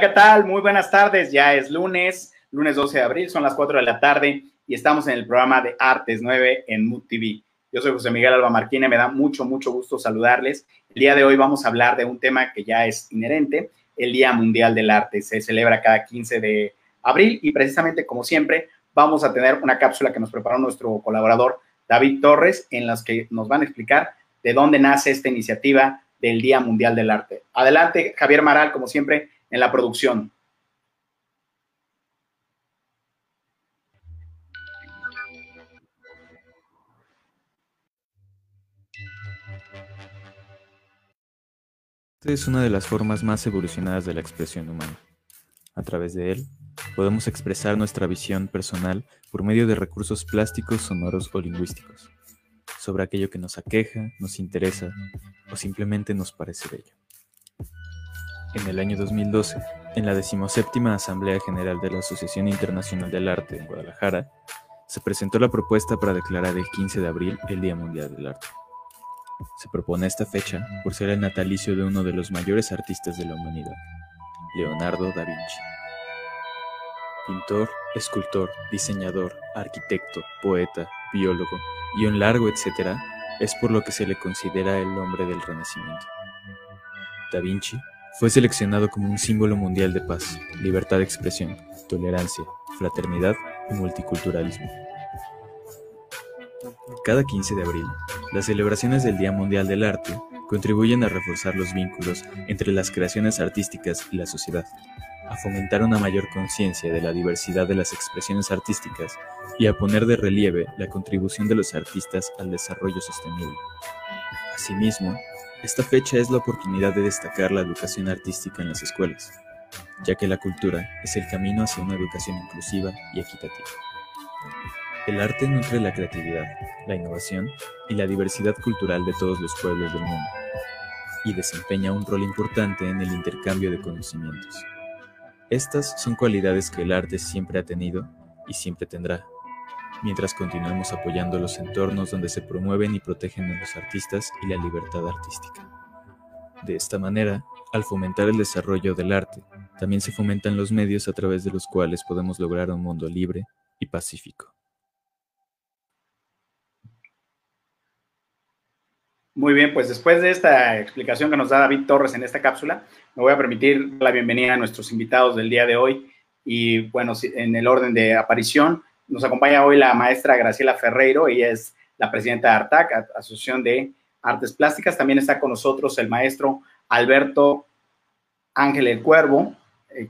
¿qué tal? Muy buenas tardes. Ya es lunes, lunes 12 de abril, son las 4 de la tarde y estamos en el programa de Artes 9 en Mood TV. Yo soy José Miguel Alba Marquine, me da mucho, mucho gusto saludarles. El día de hoy vamos a hablar de un tema que ya es inherente, el Día Mundial del Arte. Se celebra cada 15 de abril y precisamente como siempre vamos a tener una cápsula que nos preparó nuestro colaborador David Torres en las que nos van a explicar de dónde nace esta iniciativa del Día Mundial del Arte. Adelante, Javier Maral, como siempre, en la producción. Este es una de las formas más evolucionadas de la expresión humana. A través de él, podemos expresar nuestra visión personal por medio de recursos plásticos, sonoros o lingüísticos, sobre aquello que nos aqueja, nos interesa o simplemente nos parece bello. En el año 2012, en la decimoséptima Asamblea General de la Asociación Internacional del Arte en Guadalajara, se presentó la propuesta para declarar el 15 de abril el Día Mundial del Arte. Se propone esta fecha por ser el natalicio de uno de los mayores artistas de la humanidad, Leonardo da Vinci. Pintor, escultor, diseñador, arquitecto, poeta, biólogo y un largo etcétera, es por lo que se le considera el hombre del Renacimiento. Da Vinci fue seleccionado como un símbolo mundial de paz, libertad de expresión, tolerancia, fraternidad y multiculturalismo. Cada 15 de abril, las celebraciones del Día Mundial del Arte contribuyen a reforzar los vínculos entre las creaciones artísticas y la sociedad, a fomentar una mayor conciencia de la diversidad de las expresiones artísticas y a poner de relieve la contribución de los artistas al desarrollo sostenible. Asimismo, esta fecha es la oportunidad de destacar la educación artística en las escuelas, ya que la cultura es el camino hacia una educación inclusiva y equitativa. El arte nutre la creatividad, la innovación y la diversidad cultural de todos los pueblos del mundo, y desempeña un rol importante en el intercambio de conocimientos. Estas son cualidades que el arte siempre ha tenido y siempre tendrá, mientras continuemos apoyando los entornos donde se promueven y protegen a los artistas y la libertad artística. De esta manera, al fomentar el desarrollo del arte, también se fomentan los medios a través de los cuales podemos lograr un mundo libre y pacífico. Muy bien, pues después de esta explicación que nos da David Torres en esta cápsula, me voy a permitir la bienvenida a nuestros invitados del día de hoy. Y bueno, en el orden de aparición, nos acompaña hoy la maestra Graciela Ferreiro, ella es la presidenta de ARTAC, Asociación de Artes Plásticas. También está con nosotros el maestro Alberto Ángel el Cuervo, eh,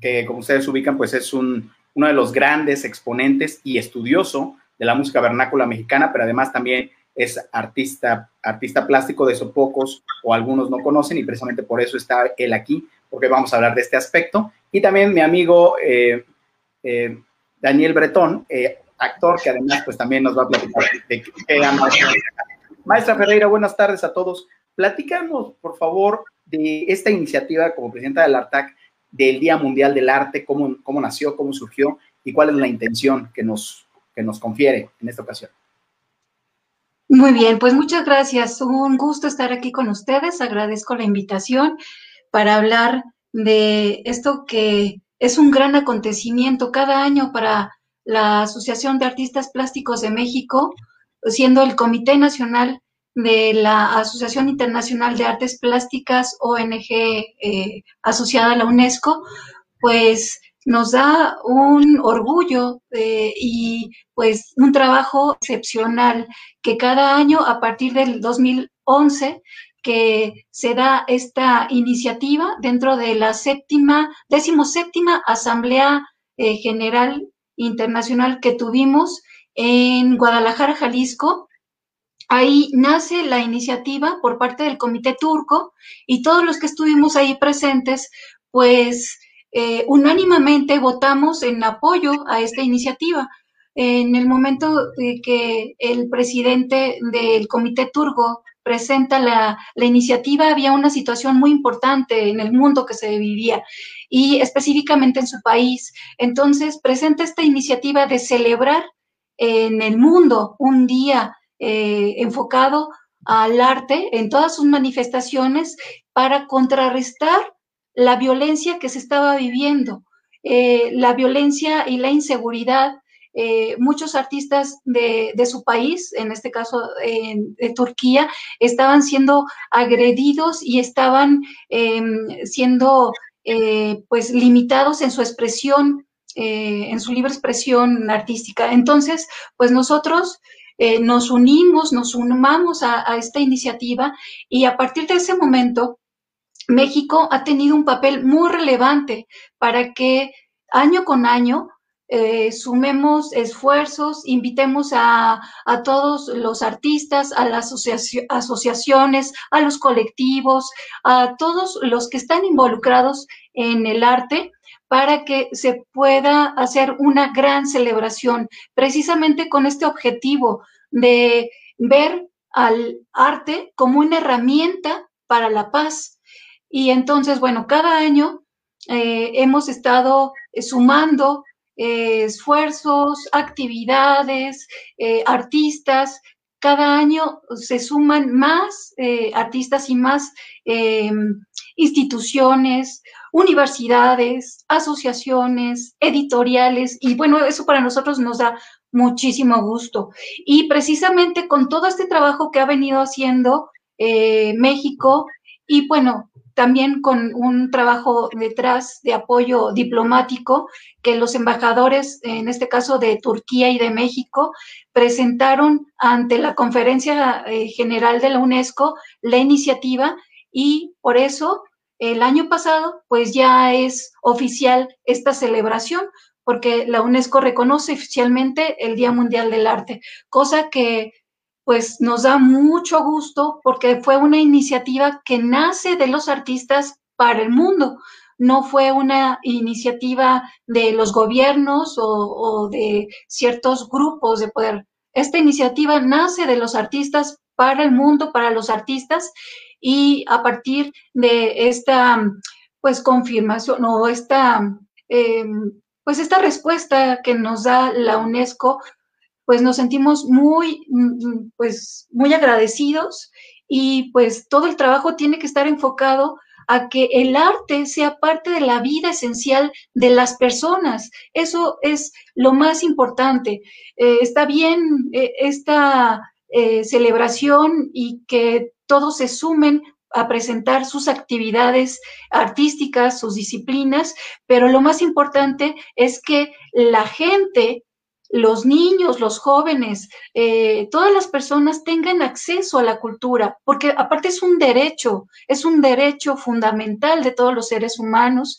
que como ustedes ubican, pues es un, uno de los grandes exponentes y estudioso de la música vernácula mexicana, pero además también es artista, artista plástico, de eso pocos o algunos no conocen y precisamente por eso está él aquí, porque vamos a hablar de este aspecto. Y también mi amigo eh, eh, Daniel Bretón, eh, actor que además pues también nos va a platicar de qué. Maestra Ferreira, buenas tardes a todos. Platícanos, por favor, de esta iniciativa como presidenta del ARTAC del Día Mundial del Arte, cómo, cómo nació, cómo surgió y cuál es la intención que nos, que nos confiere en esta ocasión. Muy bien, pues muchas gracias. Un gusto estar aquí con ustedes. Agradezco la invitación para hablar de esto que es un gran acontecimiento. Cada año para la Asociación de Artistas Plásticos de México, siendo el Comité Nacional de la Asociación Internacional de Artes Plásticas, ONG eh, asociada a la UNESCO, pues nos da un orgullo eh, y pues un trabajo excepcional que cada año a partir del 2011 que se da esta iniciativa dentro de la séptima, decimoséptima Asamblea eh, General Internacional que tuvimos en Guadalajara, Jalisco. Ahí nace la iniciativa por parte del Comité Turco y todos los que estuvimos ahí presentes, pues eh, unánimemente votamos en apoyo a esta iniciativa. En el momento de que el presidente del Comité Turco presenta la, iniciativa, había una situación muy importante en el mundo que se vivía y específicamente en su país. Entonces, presenta esta iniciativa de celebrar en el mundo un día eh, enfocado al arte en todas sus manifestaciones para contrarrestar la violencia que se estaba viviendo, eh, la violencia y la inseguridad. Eh, muchos artistas de, su país, en este caso de Turquía, estaban siendo agredidos y estaban em, siendo pues limitados en su expresión, en su libre expresión artística. Entonces, pues nosotros eh, nos unimos, nos sumamos a, esta iniciativa y a partir de ese momento, México ha tenido un papel muy relevante para que año con año eh, sumemos esfuerzos, invitemos a, todos los artistas, a las asociaciones, a los colectivos, a todos los que están involucrados en el arte para que se pueda hacer una gran celebración, precisamente con este objetivo de ver al arte como una herramienta para la paz. Y entonces, bueno, cada año eh, hemos estado sumando eh, esfuerzos, actividades, eh, artistas. Cada año se suman más artistas y más instituciones, universidades, asociaciones, editoriales, y bueno, eso para nosotros nos da muchísimo gusto. Y precisamente con todo este trabajo que ha venido haciendo eh, México y bueno, también con un trabajo detrás de apoyo diplomático que los embajadores, en este caso de Turquía y de México, presentaron ante la Conferencia eh, General de la UNESCO la iniciativa y por eso el año pasado, pues ya es oficial esta celebración, porque la UNESCO reconoce oficialmente el Día Mundial del Arte, cosa que pues nos da mucho gusto porque fue una iniciativa que nace de los artistas para el mundo, no fue una iniciativa de los gobiernos o, de ciertos grupos de poder. Esta iniciativa nace de los artistas para el mundo, para los artistas, y a partir de esta, pues, confirmación o esta, em, pues, esta respuesta que nos da la UNESCO, pues nos sentimos muy, mm, pues, muy agradecidos y pues todo el trabajo tiene que estar enfocado a que el arte sea parte de la vida esencial de las personas. Eso es lo más importante. Eh, está bien eh, esta eh, celebración y que todos se sumen a presentar sus actividades artísticas, sus disciplinas, pero lo más importante es que la gente, los niños, los jóvenes, eh, todas las personas tengan acceso a la cultura, porque aparte es un derecho, es un derecho fundamental de todos los seres humanos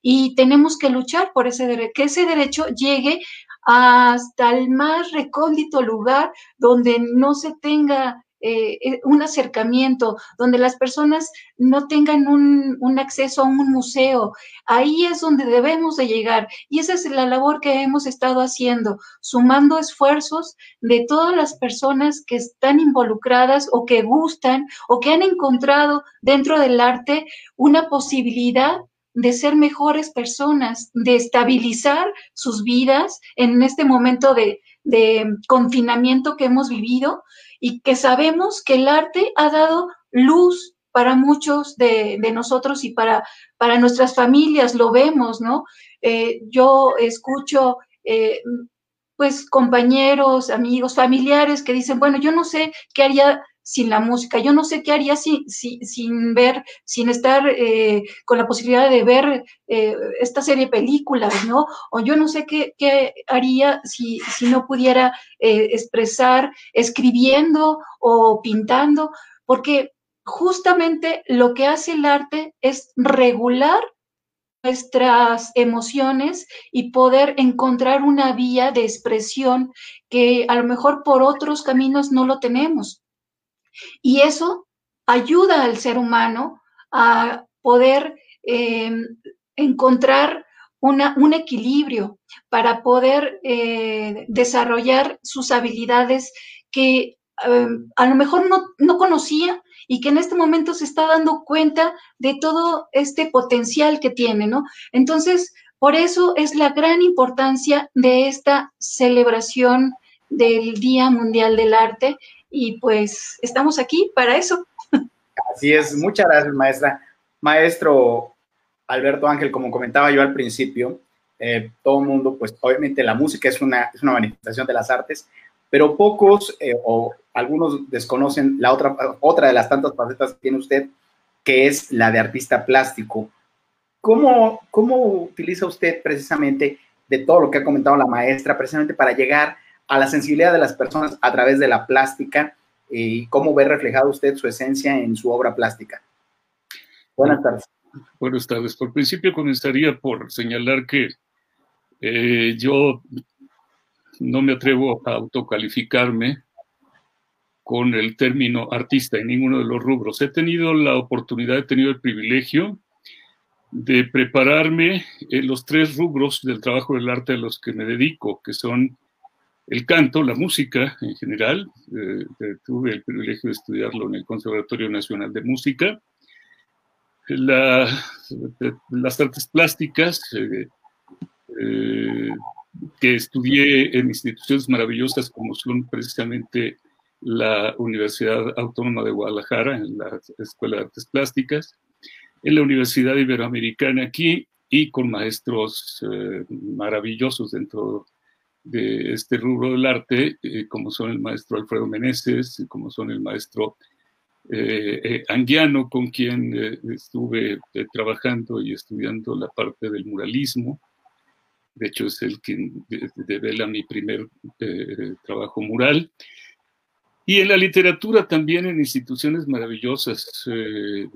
y tenemos que luchar por ese derecho, que ese derecho llegue hasta el más recóndito lugar donde no se tenga eh, eh, un acercamiento, donde las personas no tengan un, acceso a un museo. Ahí es donde debemos de llegar. Y esa es la labor que hemos estado haciendo, sumando esfuerzos de todas las personas que están involucradas o que gustan o que han encontrado dentro del arte una posibilidad de ser mejores personas, de estabilizar sus vidas en este momento de, de confinamiento que hemos vivido y que sabemos que el arte ha dado luz para muchos de, nosotros y para, para nuestras familias, lo vemos, ¿no? Eh, yo escucho, eh, pues, compañeros, amigos, familiares que dicen, bueno, yo no sé qué haría sin la música. Yo no sé qué haría sin, sin, ver, sin estar eh, con la posibilidad de ver eh, esta serie de películas, ¿no? O yo no sé qué, haría si, si, no pudiera eh, expresar escribiendo o pintando, porque justamente lo que hace el arte es regular nuestras emociones y poder encontrar una vía de expresión que a lo mejor por otros caminos no lo tenemos. Y eso ayuda al ser humano a poder em, encontrar un equilibrio para poder eh, desarrollar sus habilidades que em, a lo mejor no, no, conocía y que en este momento se está dando cuenta de todo este potencial que tiene, ¿no? Entonces, por eso es la gran importancia de esta celebración del Día Mundial del Arte y pues estamos aquí para eso. Así es, muchas gracias maestra. Maestro Alberto Ángel, como comentaba yo al principio, eh, todo el mundo, pues obviamente la música es una, es una manifestación de las artes, pero pocos eh, o algunos desconocen la otra, otra de las tantas facetas que tiene usted, que es la de artista plástico. ¿Cómo, ¿Cómo utiliza usted precisamente de todo lo que ha comentado la maestra, precisamente para llegar a la sensibilidad de las personas a través de la plástica y cómo ve reflejado usted su esencia en su obra plástica? Buenas tardes. Buenas tardes. Por principio comenzaría por señalar que eh, yo no me atrevo a autocalificarme con el término artista en ninguno de los rubros. He tenido la oportunidad, he tenido el privilegio de prepararme en los tres rubros del trabajo del arte a los que me dedico, que son el canto, la música en general. Eh, eh, tuve el privilegio de estudiarlo en el Conservatorio Nacional de Música. las artes plásticas, eh, que estudié en instituciones maravillosas como son precisamente la Universidad Autónoma de Guadalajara, en la Escuela de Artes Plásticas, en la Universidad Iberoamericana aquí y con maestros maravillosos dentro de este rubro del arte, eh, como son el maestro Alfredo Meneses, como son el maestro eh, Anguiano, con quien estuve trabajando y estudiando la parte del muralismo, de hecho es el que devela mi primer eh, trabajo mural. Y en la literatura también en instituciones maravillosas, eh,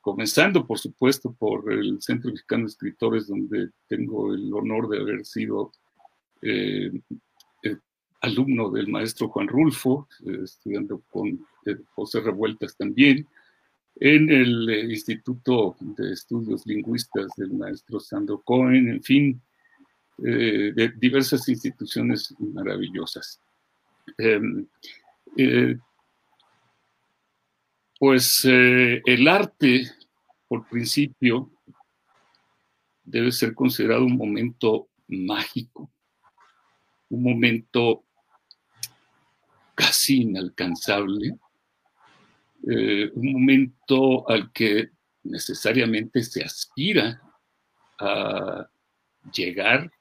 comenzando por supuesto por el Centro Mexicano de Escritores, donde tengo el honor de haber sido eh, alumno del maestro Juan Rulfo, estudiando con José Revueltas también, en el Instituto de Estudios Lingüistas del maestro Sandro Cohen, en fin, eh, de diversas instituciones maravillosas. Em, eh, pues eh, el arte, por principio, debe ser considerado un momento mágico, un momento casi inalcanzable, un momento al que necesariamente se aspira a llegar.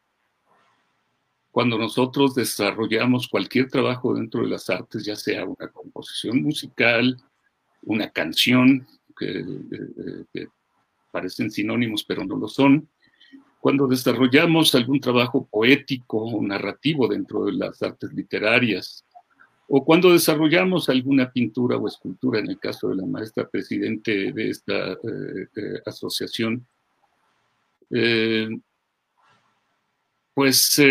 Cuando nosotros desarrollamos cualquier trabajo dentro de las artes, ya sea una composición musical, una canción, que, parecen sinónimos pero no lo son, cuando desarrollamos algún trabajo poético o narrativo dentro de las artes literarias, o cuando desarrollamos alguna pintura o escultura, en el caso de la maestra presidente de esta eh, eh, asociación, eh, pues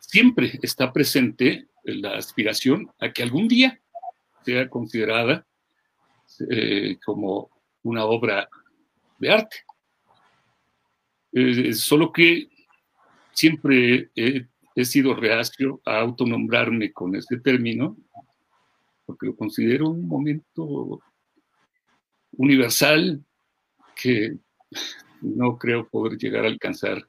siempre está presente la aspiración a que algún día sea considerada como una obra de arte. Eh, solo que siempre he, sido reacio a autonombrarme con este término, porque lo considero un momento universal que no creo poder llegar a alcanzar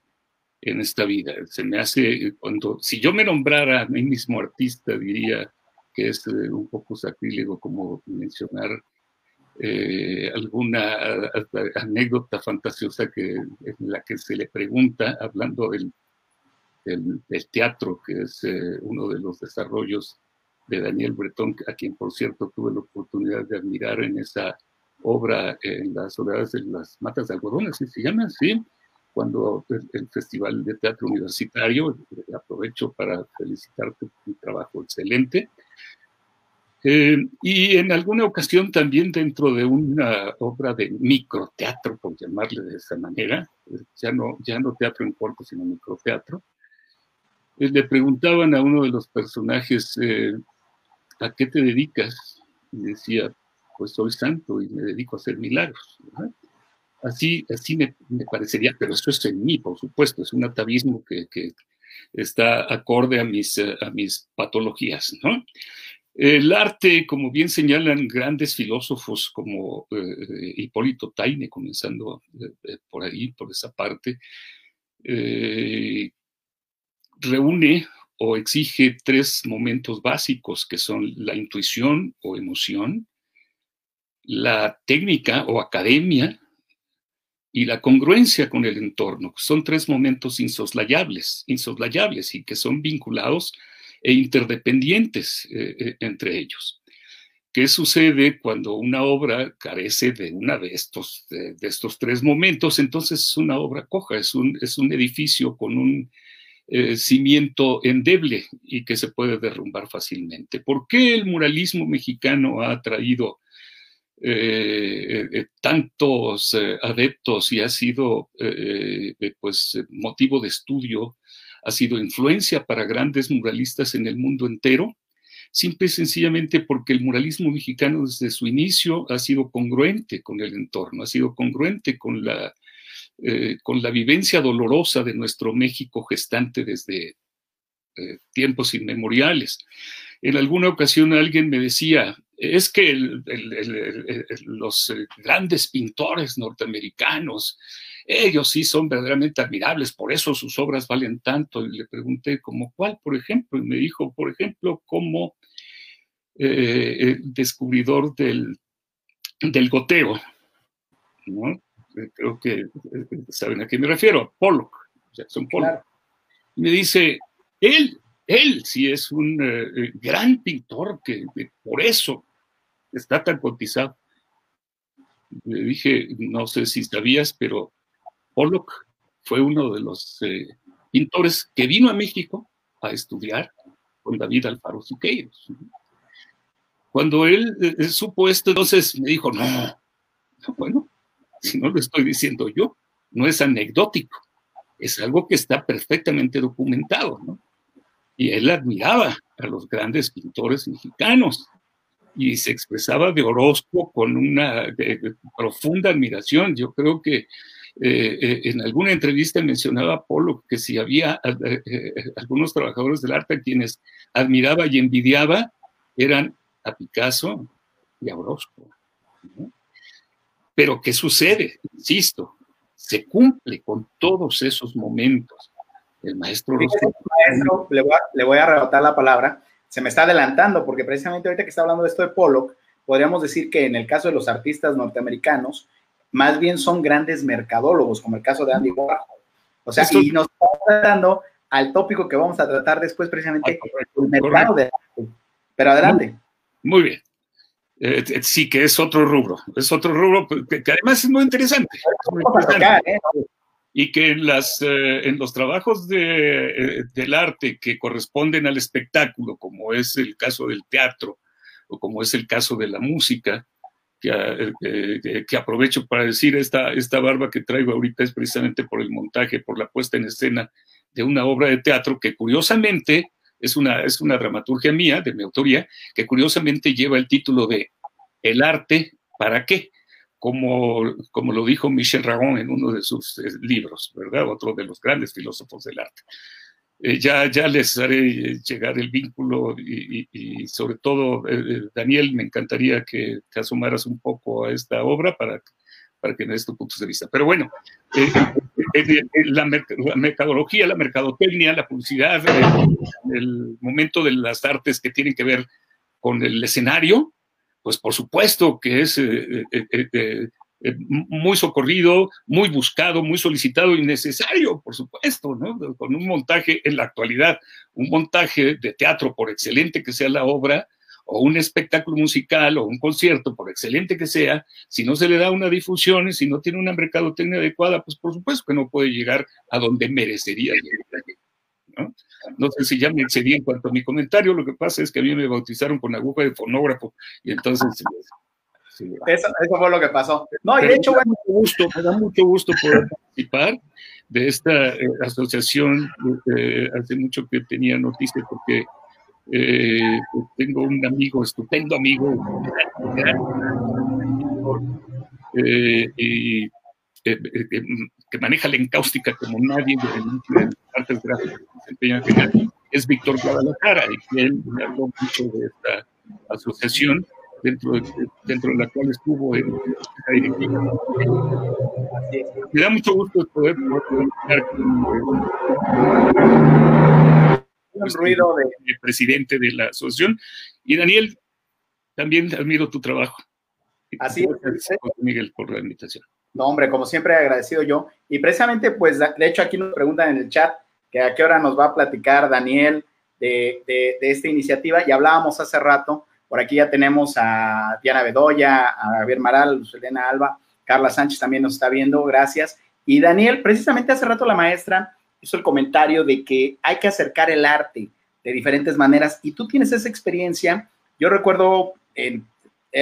en esta vida. Se me hace, cuando, si yo me nombrara a mí mismo artista, diría que es eh, un poco sacrílego como mencionar eh, alguna anécdota fantasiosa que, en la que se le pregunta, hablando del, del, teatro, que es eh, uno de los desarrollos de Daniel Breton, a quien por cierto tuve la oportunidad de admirar en esa obra en las soledades de las matas de algodón, así se llama, sí, cuando el, Festival de Teatro Universitario, eh, aprovecho para felicitarte por un trabajo excelente. Eh, y en alguna ocasión también dentro de una obra de microteatro, por llamarle de esa manera, eh, ya no, ya no teatro en corto, sino microteatro, le preguntaban a uno de los personajes, ¿a qué te dedicas? Y decía, pues soy santo y me dedico a hacer milagros. Así, así me, parecería, pero eso es en mí, por supuesto, es un atavismo que, está acorde a mis, eh, a mis patologías, ¿no? El arte, como bien señalan grandes filósofos como eh, Hipólito Taine, comenzando eh, por ahí, por esa parte, reúne o exige tres momentos básicos que son la intuición o emoción, la técnica o academia y la congruencia con el entorno. Son tres momentos insoslayables, insoslayables y que son vinculados e interdependientes eh, eh, entre ellos. ¿Qué sucede cuando una obra carece de una de estos, de, estos tres momentos? Entonces es una obra coja, es un, es un edificio con un eh, cimiento endeble y que se puede derrumbar fácilmente. ¿Por qué el muralismo mexicano ha traído eh, tantos adeptos y ha sido pues motivo de estudio, ha sido influencia para grandes muralistas en el mundo entero? simple y sencillamente porque el muralismo mexicano desde su inicio ha sido congruente con el entorno, ha sido congruente con la, eh, con la vivencia dolorosa de nuestro México gestante desde eh, tiempos inmemoriales. En alguna ocasión alguien me decía, es que los eh, grandes pintores norteamericanos, ellos sí son verdaderamente admirables, por eso sus obras valen tanto. Y le pregunté, ¿como cuál, por ejemplo? Y me dijo, por ejemplo, como eh, descubridor del, del goteo. ¿no? Creo que saben a qué me refiero, Pollock, Jackson Pollock. Y me dice, él, él sí es un eh, gran pintor que, por eso está tan cotizado. Le dije, no sé si sabías, pero Pollock fue uno de los eh, pintores que vino a México a estudiar con David Alfaro Siqueiros. Cuando él eh, supo esto, entonces me dijo, no, bueno, si no lo estoy diciendo yo, no es anecdótico, es algo que está perfectamente documentado. Y él admiraba a los grandes pintores mexicanos y se expresaba de Orozco con una profunda admiración. Yo creo que eh, eh, en alguna entrevista mencionaba a Polo que si había eh, algunos trabajadores del arte a quienes admiraba y envidiaba, eran a Picasso y a Orozco. Pero ¿qué sucede? Insisto, se cumple con todos esos momentos. El maestro Orozco. Maestro, le voy, a, le voy a arrebatar la palabra. Se me está adelantando porque precisamente ahorita que está hablando de esto de Pollock, podríamos decir que en el caso de los artistas norteamericanos, más bien son grandes mercadólogos, como el caso de Andy Warhol. O sea, y nos está tratando al tópico que vamos a tratar después, precisamente, el mercado de Pero adelante. Muy, bien. Eh, eh, sí, que es otro rubro. Es otro rubro que, además es muy interesante. ¿eh? Y que en, las, en los trabajos de, del arte que corresponden al espectáculo, como es el caso del teatro o como es el caso de la música, que, que, aprovecho para decir, esta, esta barba que traigo ahorita es precisamente por el montaje, por la puesta en escena de una obra de teatro que curiosamente es una, es una dramaturgia mía, de mi autoría, que curiosamente lleva el título de El arte, ¿para qué? Como, como lo dijo Michel Ragon en uno de sus eh, libros, ¿verdad? Otro de los grandes filósofos del arte. Eh, ya, ya les haré llegar el vínculo y, sobre todo, eh, eh, Daniel, me encantaría que te asomaras un poco a esta obra para, para que me des tu punto de vista. Pero bueno, la, mercadología, la mercadotecnia, la publicidad, el, momento de las artes que tienen que ver con el escenario, pues por supuesto que es eh, muy socorrido, muy buscado, muy solicitado y necesario, por supuesto, ¿no? Con un montaje en la actualidad, un montaje de teatro, por excelente que sea la obra, o un espectáculo musical o un concierto, por excelente que sea, si no se le da una difusión y si no tiene una mercadotecnia adecuada, pues por supuesto que no puede llegar a donde merecería llegar. ¿no? no sé si ya me excedí en cuanto a mi comentario, lo que pasa es que a mí me bautizaron con aguja de fonógrafo y entonces eso, fue lo que pasó. No, y de hecho, bueno, gusto, me da mucho gusto poder participar de esta eh, asociación. Eh, hace mucho que tenía noticias porque eh, tengo un amigo, estupendo amigo, y, que maneja la encáustica como nadie de, las artes gráficas es Víctor Guadalajara, y él me habló mucho de esta asociación dentro de, dentro de la cual estuvo en la directiva. Me da mucho gusto poder, poder con ruido de... el presidente de la asociación. Y Daniel, también admiro tu trabajo. Así es. Miguel, por la invitación. No, hombre, como siempre agradecido yo. Y precisamente, pues, de hecho, aquí nos preguntan en el chat que a qué hora nos va a platicar Daniel de, de, esta iniciativa. Y hablábamos hace rato, por aquí ya tenemos a Diana Bedoya, a Javier Maral, a Elena Alba, Carla Sánchez también nos está viendo, gracias. Y Daniel, precisamente hace rato la maestra hizo el comentario de que hay que acercar el arte de diferentes maneras y tú tienes esa experiencia. Yo recuerdo, en,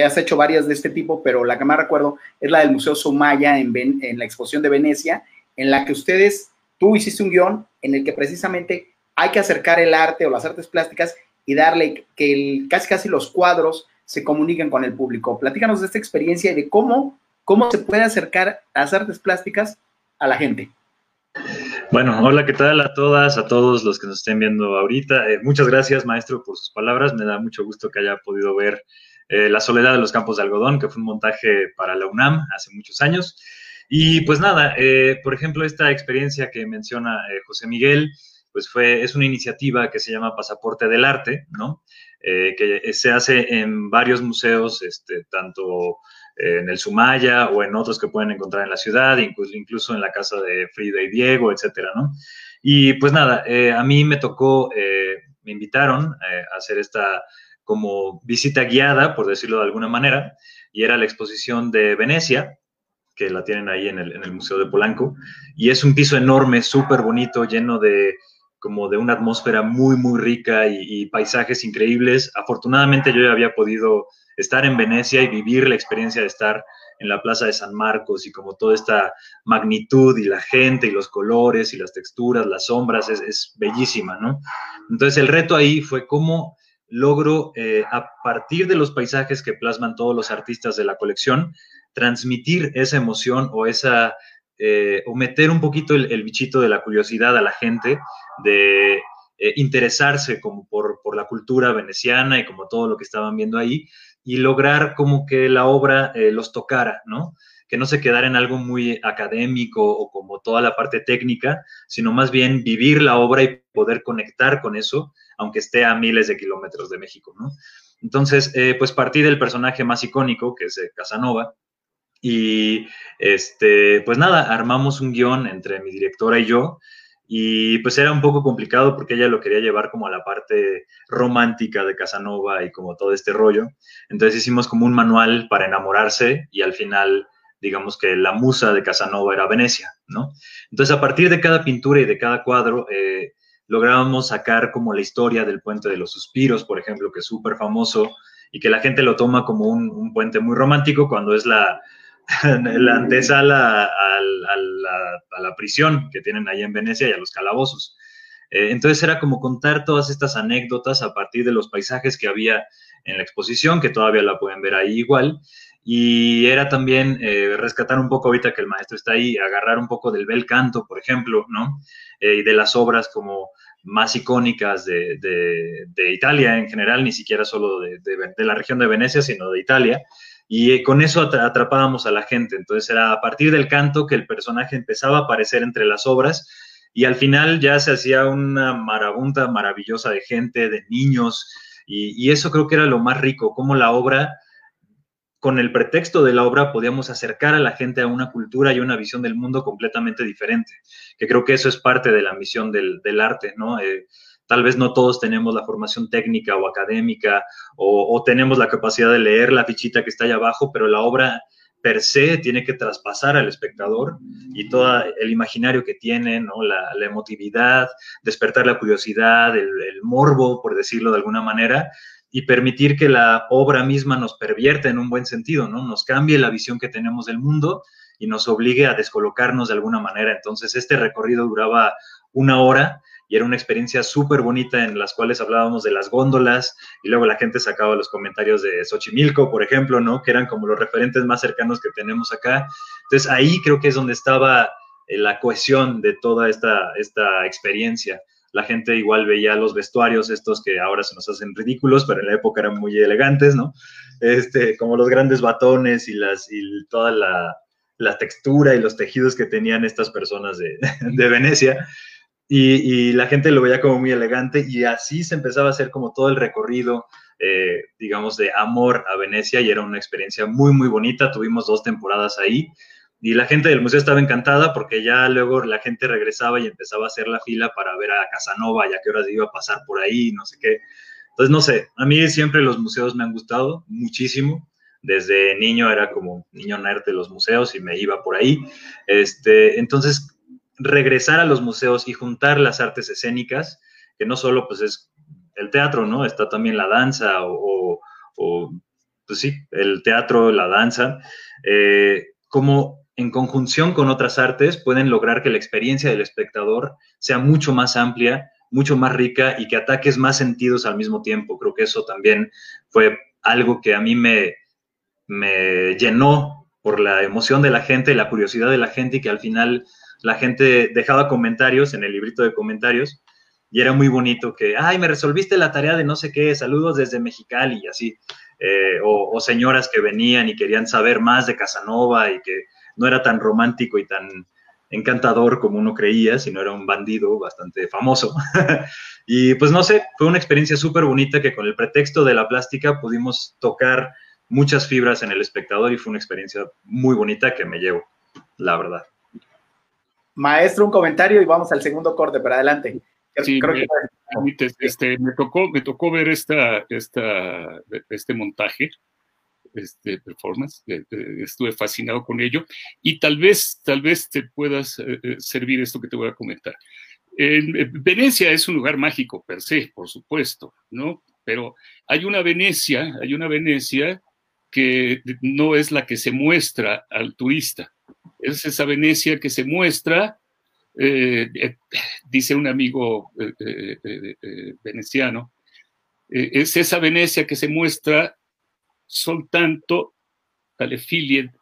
has hecho varias de este tipo, pero la que más recuerdo es la del Museo Sumaya en, en la exposición de Venecia, en la que ustedes, tú hiciste un guion en el que precisamente hay que acercar el arte o las artes plásticas y darle que casi casi los cuadros se comuniquen con el público. Platícanos de esta experiencia y de cómo, cómo se puede acercar las artes plásticas a la gente. Bueno, hola, ¿qué tal a todas, a todos los que nos estén viendo ahorita? Eh, muchas gracias, maestro, por sus palabras. Me da mucho gusto que haya podido ver eh, La soledad de los campos de algodón, que fue un montaje para la UNAM hace muchos años. Y pues nada, eh, por ejemplo, esta experiencia que menciona José Miguel, pues fue, es una iniciativa que se llama Pasaporte del Arte, ¿no? que se hace en varios museos, este, tanto en el Sumaya o en otros que pueden encontrar en la ciudad, incluso, en la casa de Frida y Diego, etcétera, ¿no? Y pues nada, eh, a mí me tocó, eh, me invitaron eh, a hacer esta como visita guiada, por decirlo de alguna manera, y era la exposición de Venecia, que la tienen ahí en el, en el Museo de Polanco, y es un piso enorme, súper bonito, lleno de como de una atmósfera muy, muy rica y, paisajes increíbles. Afortunadamente yo ya había podido estar en Venecia y vivir la experiencia de estar en la Plaza de San Marcos y como toda esta magnitud y la gente y los colores y las texturas, las sombras, es, bellísima, ¿no? Entonces el reto ahí fue cómo logro, eh, a partir de los paisajes que plasman todos los artistas de la colección, transmitir esa emoción o esa, eh, o meter un poquito el, bichito de la curiosidad a la gente, de eh, interesarse como por, por, la cultura veneciana y como todo lo que estaban viendo ahí, y lograr como que la obra eh, los tocara, ¿no? Que no se quedara en algo muy académico o como toda la parte técnica, sino más bien vivir la obra y poder conectar con eso, aunque esté a miles de kilómetros de México, ¿no? Entonces, eh, pues partí del personaje más icónico, que es Casanova, y este, pues nada, armamos un guion entre mi directora y yo, y pues era un poco complicado porque ella lo quería llevar como a la parte romántica de Casanova y como todo este rollo. Entonces hicimos como un manual para enamorarse y al final digamos que la musa de Casanova era Venecia, ¿no? Entonces a partir de cada pintura y de cada cuadro eh, lográbamos sacar como la historia del puente de los suspiros, por ejemplo, que es súper famoso y que la gente lo toma como un, un puente muy romántico cuando es la, la antesala a, la, prisión que tienen ahí en Venecia y a los calabozos. Eh, entonces era como contar todas estas anécdotas a partir de los paisajes que había en la exposición, que todavía la pueden ver ahí igual. Y era también eh, rescatar un poco, ahorita que el maestro está ahí, agarrar un poco del bel canto, por ejemplo, ¿no? Eh, y de las obras como más icónicas de, de, Italia en general, ni siquiera solo de, de, la región de Venecia, sino de Italia. Y eh, con eso atrapábamos a la gente. Entonces era a partir del canto que el personaje empezaba a aparecer entre las obras y al final ya se hacía una marabunta maravillosa de gente, de niños. Y, eso creo que era lo más rico, cómo la obra, con el pretexto de la obra, podíamos acercar a la gente a una cultura y una visión del mundo completamente diferente. Que creo que eso es parte de la misión del, arte, ¿no? Eh, Tal vez no todos tenemos la formación técnica o académica o, tenemos la capacidad de leer la fichita que está ahí abajo, pero la obra per se tiene que traspasar al espectador y todo el imaginario que tiene, ¿no? la, emotividad, despertar la curiosidad, el, morbo, por decirlo de alguna manera, y permitir que la obra misma nos pervierta en un buen sentido, ¿no? nos cambie la visión que tenemos del mundo y nos obligue a descolocarnos de alguna manera. Entonces, este recorrido duraba una hora y era una experiencia súper bonita en las cuales hablábamos de las góndolas y luego la gente sacaba los comentarios de Xochimilco, por ejemplo, ¿no? Que eran como los referentes más cercanos que tenemos acá. Entonces ahí creo que es donde estaba eh, la cohesión de toda esta, esta experiencia. La gente igual veía los vestuarios estos que ahora se nos hacen ridículos, pero en la época eran muy elegantes, ¿no? Este, como los grandes batones y, las, y toda la, la textura y los tejidos que tenían estas personas de, de Venecia. Y, la gente lo veía como muy elegante y así se empezaba a hacer como todo el recorrido, eh, digamos, de amor a Venecia y era una experiencia muy, muy bonita. Tuvimos dos temporadas ahí y la gente del museo estaba encantada porque ya luego la gente regresaba y empezaba a hacer la fila para ver a Casanova y a qué horas iba a pasar por ahí, no sé qué. Entonces, no sé, a mí siempre los museos me han gustado muchísimo. Desde niño era como niño nerd de los museos y me iba por ahí. Este, entonces, regresar a los museos y juntar las artes escénicas, que no solo pues es el teatro, ¿no? Está también la danza o, pues sí, el teatro, la danza, eh, como en conjunción con otras artes pueden lograr que la experiencia del espectador sea mucho más amplia, mucho más rica y que ataques más sentidos al mismo tiempo. Creo que eso también fue algo que a mí me, me llenó por la emoción de la gente, la curiosidad de la gente y que al final la gente dejaba comentarios en el librito de comentarios y era muy bonito que, ay, me resolviste la tarea de no sé qué, saludos desde Mexicali y así. Eh, o, señoras que venían y querían saber más de Casanova y que no era tan romántico y tan encantador como uno creía, sino era un bandido bastante famoso. y pues no sé, fue una experiencia súper bonita que con el pretexto de la plástica pudimos tocar muchas fibras en el espectador y fue una experiencia muy bonita que me llevo, la verdad. Maestro, un comentario y vamos al segundo corte, para adelante. Sí, me, este, me, tocó, me tocó ver esta, esta, este montaje este, performance, eh, eh, estuve fascinado con ello y tal vez, tal vez te puedas eh, servir esto que te voy a comentar. Venecia es un lugar mágico per se, por supuesto, ¿no? Pero hay una Venecia, hay una Venecia que no es la que se muestra al turista. Es esa Venecia que se muestra, dice un amigo veneciano, es esa Venecia que se muestra soltanto alle figlie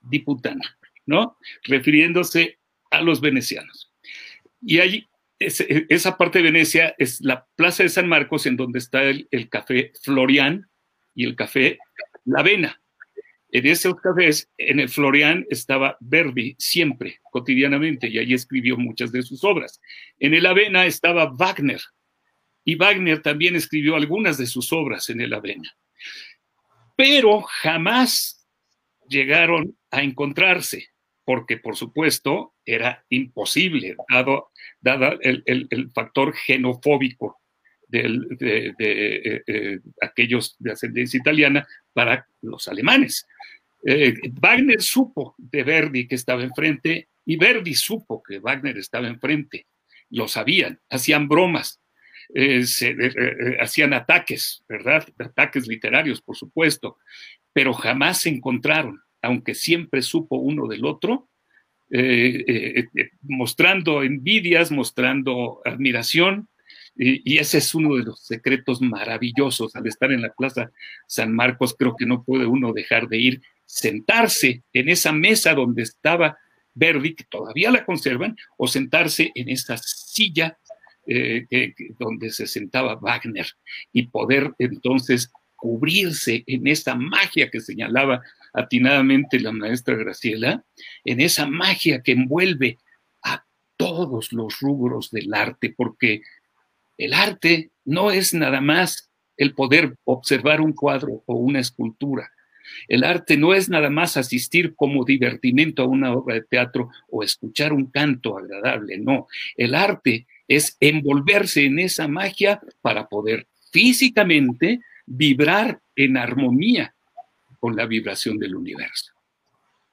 di Putana, ¿no? Refiriéndose a los venecianos. Y allí, esa parte de Venecia es la Plaza de San Marcos, en donde está el, café Florian y el café La Avena. En esos cafés, en el Florian estaba Verdi siempre, cotidianamente, y allí escribió muchas de sus obras. En el Avena estaba Wagner, y Wagner también escribió algunas de sus obras en el Avena pero jamás llegaron a encontrarse, porque por supuesto era imposible, dado, el, factor genofóbico de, eh, eh, aquellos de ascendencia italiana para los alemanes. Eh, Wagner supo de Verdi que estaba enfrente y Verdi supo que Wagner estaba enfrente. Lo sabían, hacían bromas, hacían ataques, ¿verdad? Ataques literarios, por supuesto, pero jamás se encontraron, aunque siempre supo uno del otro, mostrando envidias, mostrando admiración, y, ese es uno de los secretos maravillosos al estar en la Plaza San Marcos, creo que no puede uno dejar de ir, sentarse en esa mesa donde estaba Verdi, que todavía la conservan, o sentarse en esa silla eh, donde se sentaba Wagner y poder entonces cubrirse en esa magia que señalaba atinadamente la maestra Graciela, en esa magia que envuelve a todos los rubros del arte, porque el arte no es nada más el poder observar un cuadro o una escultura. El arte no es nada más asistir como divertimento a una obra de teatro o escuchar un canto agradable, no. El arte es envolverse en esa magia para poder físicamente vibrar en armonía con la vibración del universo.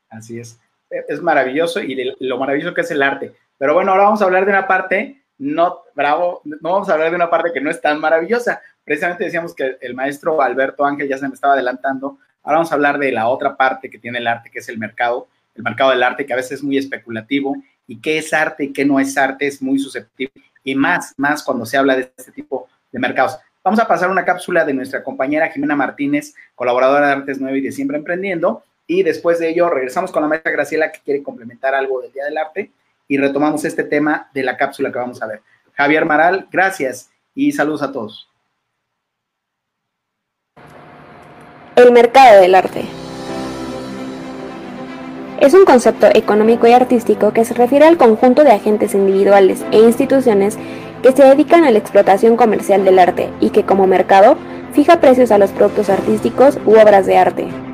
Así es. Es maravilloso y lo maravilloso que es el arte. Pero bueno, ahora vamos a hablar de una parte, no, bravo, no vamos a hablar de una parte que no es tan maravillosa. Precisamente decíamos que el maestro Alberto Ángel ya se me estaba adelantando. Ahora vamos a hablar de la otra parte que tiene el arte, que es el mercado, el mercado del arte, que a veces es muy especulativo y qué es arte y qué no es arte es muy susceptible y más, más cuando se habla de este tipo de mercados. Vamos a pasar una cápsula de nuestra compañera Jimena Martínez, colaboradora de Artes 9 y de Siempre Emprendiendo, y después de ello regresamos con la maestra Graciela que quiere complementar algo del Día del Arte y retomamos este tema de la cápsula que vamos a ver. Javier Maral, gracias y saludos a todos. El mercado del arte. Es un concepto económico y artístico que se refiere al conjunto de agentes individuales e instituciones que se dedican a la explotación comercial del arte y que como mercado fija precios a los productos artísticos u obras de arte.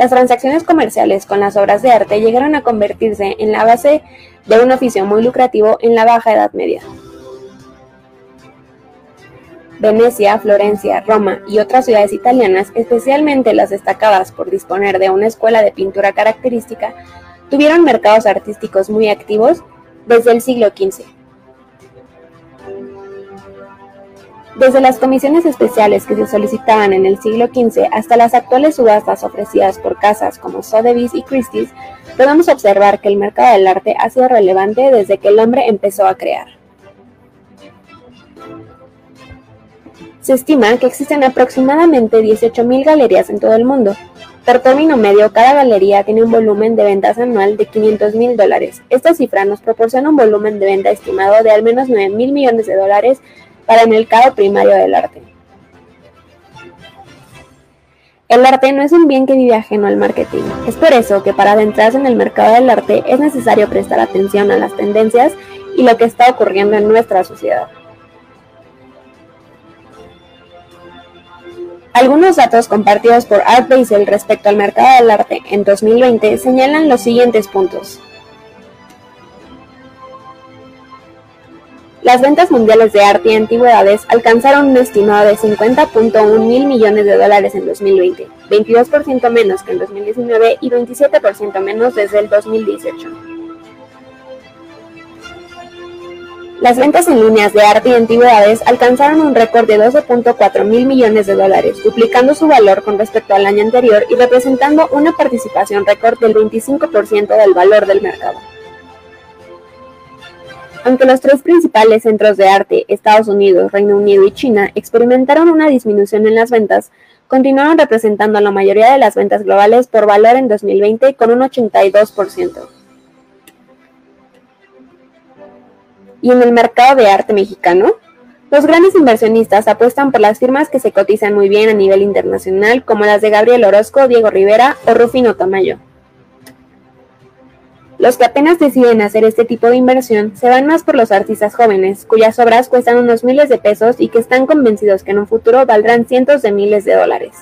Las transacciones comerciales con las obras de arte llegaron a convertirse en la base de un oficio muy lucrativo en la Baja Edad Media. Venecia, Florencia, Roma y otras ciudades italianas, especialmente las destacadas por disponer de una escuela de pintura característica, tuvieron mercados artísticos muy activos desde el siglo XV. Desde las comisiones especiales que se solicitaban en el siglo XV hasta las actuales subastas ofrecidas por casas como Sotheby's y Christie's, podemos observar que el mercado del arte ha sido relevante desde que el hombre empezó a crear. Se estima que existen aproximadamente 18.000 galerías en todo el mundo. Por término medio, cada galería tiene un volumen de ventas anual de 500 mil dólares. Esta cifra nos proporciona un volumen de venta estimado de al menos 9 mil millones de dólares para el mercado primario del arte. El arte no es un bien que vive ajeno al marketing. Es por eso que para adentrarse en el mercado del arte es necesario prestar atención a las tendencias y lo que está ocurriendo en nuestra sociedad. Algunos datos compartidos por Art Basel respecto al mercado del arte en 2020 señalan los siguientes puntos. Las ventas mundiales de arte y antigüedades alcanzaron un estimado de 50.1 mil millones de dólares en 2020, 22% menos que en 2019 y 27% menos desde el 2018. Las ventas en líneas de arte y antigüedades alcanzaron un récord de 12.4 mil millones de dólares, duplicando su valor con respecto al año anterior y representando una participación récord del 25% del valor del mercado. Aunque los tres principales centros de arte, Estados Unidos, Reino Unido y China, experimentaron una disminución en las ventas, continuaron representando la mayoría de las ventas globales por valor en 2020 con un 82%. Y en el mercado de arte mexicano, los grandes inversionistas apuestan por las firmas que se cotizan muy bien a nivel internacional, como las de Gabriel Orozco, Diego Rivera o Rufino Tamayo. Los que apenas deciden hacer este tipo de inversión se van más por los artistas jóvenes, cuyas obras cuestan unos miles de pesos y que están convencidos que en un futuro valdrán cientos de miles de dólares.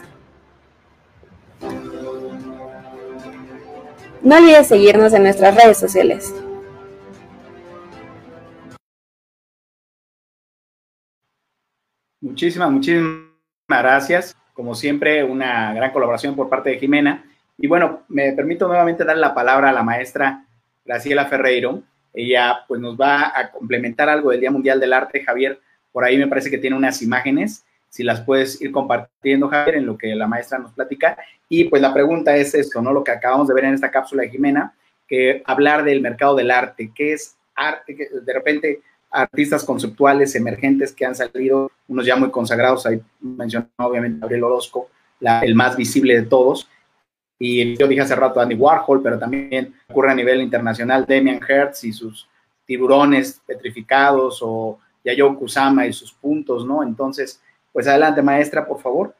No olvides seguirnos en nuestras redes sociales. Muchísimas, muchísimas gracias. Como siempre, una gran colaboración por parte de Jimena. Y bueno, me permito nuevamente dar la palabra a la maestra Graciela Ferreiro. Ella pues nos va a complementar algo del Día Mundial del Arte. Javier, por ahí me parece que tiene unas imágenes, si las puedes ir compartiendo, Javier, en lo que la maestra nos platica. Y pues la pregunta es esto, ¿no? Lo que acabamos de ver en esta cápsula de Jimena, que hablar del mercado del arte, ¿qué es arte? De repente artistas conceptuales emergentes que han salido, unos ya muy consagrados, ahí mencionó obviamente Gabriel Orozco, el más visible de todos, y yo dije hace rato Andy Warhol, pero también ocurre a nivel internacional Damian Hertz y sus tiburones petrificados o Yayoi Kusama y sus puntos, ¿no? Entonces, pues adelante, maestra, por favor.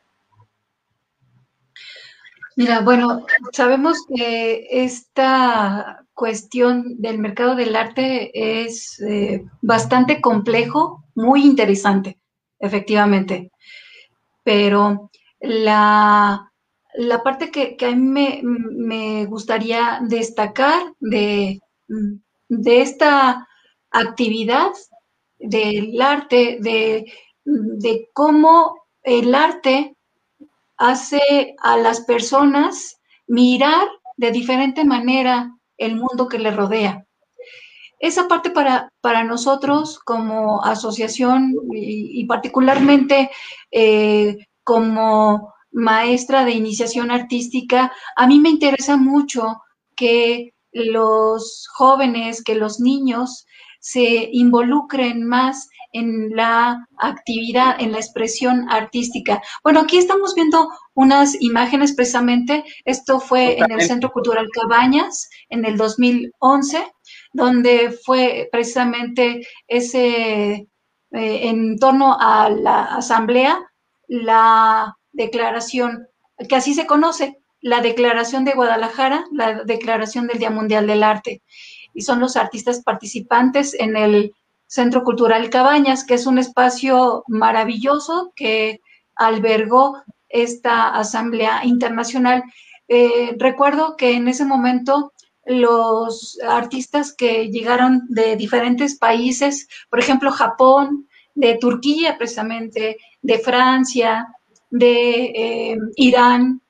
Mira, bueno, sabemos que esta cuestión del mercado del arte es eh, bastante complejo, muy interesante, efectivamente, pero la la parte que, a mí me, gustaría destacar de, de, esta actividad del arte, de, de cómo el arte hace a las personas mirar de diferente manera el mundo que le rodea. Esa parte para, para nosotros como asociación y, particularmente eh, como maestra de iniciación artística, a mí me interesa mucho que los jóvenes, que los niños se involucren más en la actividad, en la expresión artística. Bueno, aquí estamos viendo unas imágenes precisamente. Esto fue en el Centro Cultural Cabañas en el 2011, donde fue precisamente ese, eh, en torno a la asamblea, la declaración, que así se conoce, la Declaración de Guadalajara, la Declaración del Día Mundial del Arte. Y son los artistas participantes en el Centro Cultural Cabañas, que es un espacio maravilloso que albergó esta Asamblea Internacional. eh, recuerdo que en ese momento los artistas que llegaron de diferentes países, por ejemplo, Japón, de Turquía precisamente, de Francia, de eh, Irán,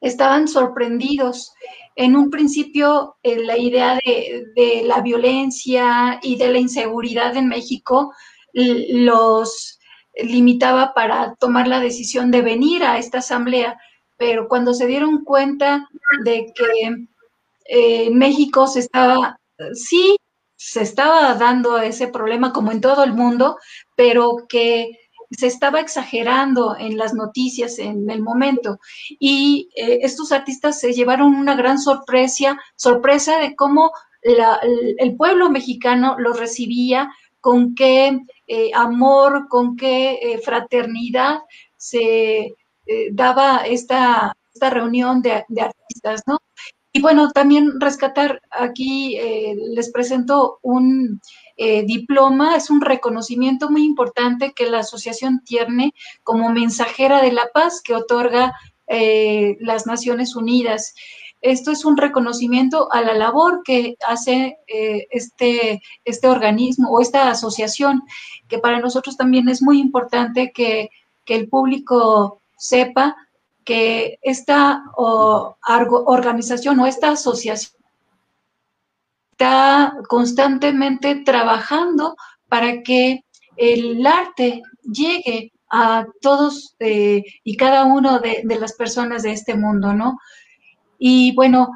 estaban sorprendidos. En un principio, eh, la idea de, la violencia y de la inseguridad en México los limitaba para tomar la decisión de venir a esta asamblea, pero cuando se dieron cuenta de que eh, México se estaba, sí, se estaba dando ese problema como en todo el mundo, pero que se estaba exagerando en las noticias en el momento. Y eh, estos artistas se llevaron una gran sorpresa, sorpresa de cómo el pueblo mexicano los recibía, con qué eh, amor, con qué fraternidad se daba esta, esta reunión de, de, artistas, ¿no? Y bueno, también rescatar aquí, eh, les presento un eh, diploma, es un reconocimiento muy importante que la asociación tiene como mensajera de la paz que otorga eh, las Naciones Unidas. Esto es un reconocimiento a la labor que hace este, este organismo o esta asociación, que para nosotros también es muy importante que, que el público sepa que esta organización o esta asociación está constantemente trabajando para que el arte llegue a todos eh, y cada uno de, las personas de este mundo, ¿no? Y bueno,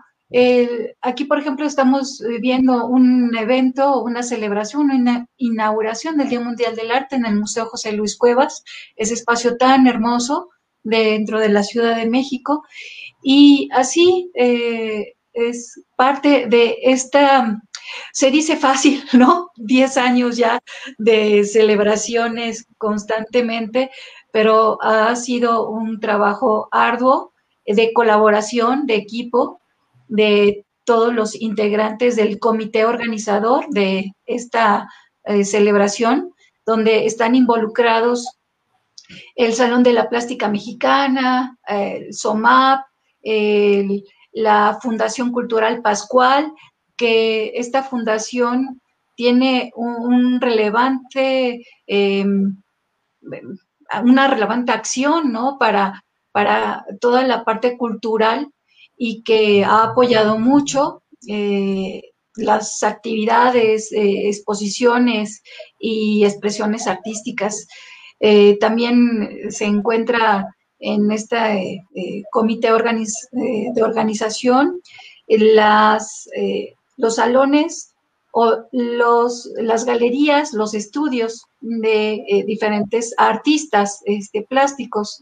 aquí, por ejemplo, estamos viendo un evento, una celebración, una inauguración del Día Mundial del Arte en el Museo José Luis Cuevas, ese espacio tan hermoso dentro de la Ciudad de México. Y así eh, es parte de esta, se dice fácil, ¿no? Diez años ya de celebraciones constantemente, pero ha sido un trabajo arduo de colaboración, de equipo, de todos los integrantes del comité organizador de esta eh, celebración, donde están involucrados el Salón de la Plástica Mexicana, el SOMAP, la Fundación Cultural Pascual, que esta fundación tiene un, relevante, em, una relevante acción, ¿no? Para, para toda la parte cultural y que ha apoyado mucho eh, las actividades, eh, exposiciones y expresiones artísticas eh, también se encuentra en este eh, comité de organización las, eh, los salones o los, las galerías, los estudios de diferentes artistas este, plásticos.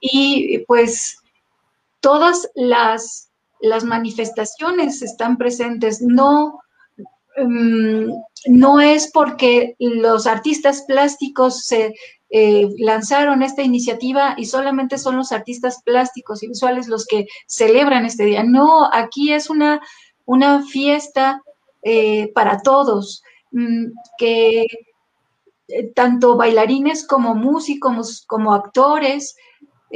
Y pues todas las, las manifestaciones están presentes, no mm, no es porque los artistas plásticos se eh, lanzaron esta iniciativa y solamente son los artistas plásticos y visuales los que celebran este día. No, aquí es una, una fiesta eh, para todos, mm, que eh, tanto bailarines como músicos, como actores,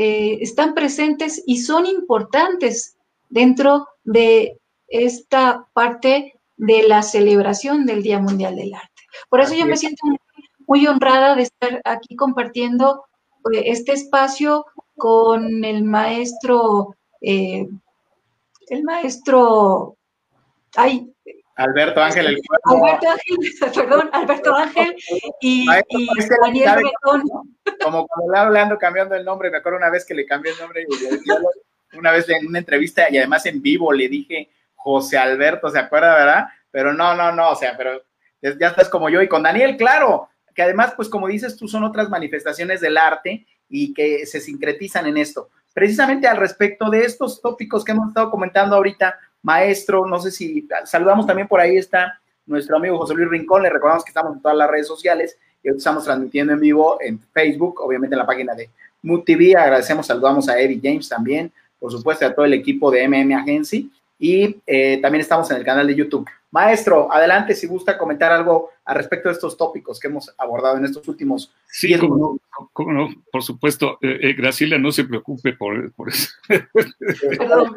están presentes y son importantes dentro de esta parte de la celebración del Día Mundial del Arte. Por eso yo me siento muy honrada de estar aquí compartiendo eh, este espacio con el maestro, eh, el maestro, ay, Alberto Ángel, el Alberto Ángel, perdón, Alberto Ángel y, Daniel Como cuando le ando cambiando el nombre, me acuerdo una vez que le cambié el nombre, una vez en una entrevista y además en vivo le dije José Alberto, ¿se acuerda, verdad? Pero no, no, no, o sea, pero ya estás como yo y con Daniel, claro, que además, pues como dices tú, son otras manifestaciones del arte y que se sincretizan en esto. Precisamente al respecto de estos tópicos que hemos estado comentando ahorita, maestro, no sé si saludamos también por ahí está nuestro amigo José Luis Rincón, le recordamos que estamos en todas las redes sociales y estamos transmitiendo en vivo en Facebook, obviamente en la página de Mood TV, agradecemos, saludamos a Eddie James también, por supuesto a todo el equipo de MM Agency y eh, también estamos en el canal de YouTube. Maestro, adelante si gusta comentar algo al respecto de estos tópicos que hemos abordado en estos últimos. Sí, como no, no, por supuesto. Eh, eh, Graciela, no se preocupe por, eso. Perdón,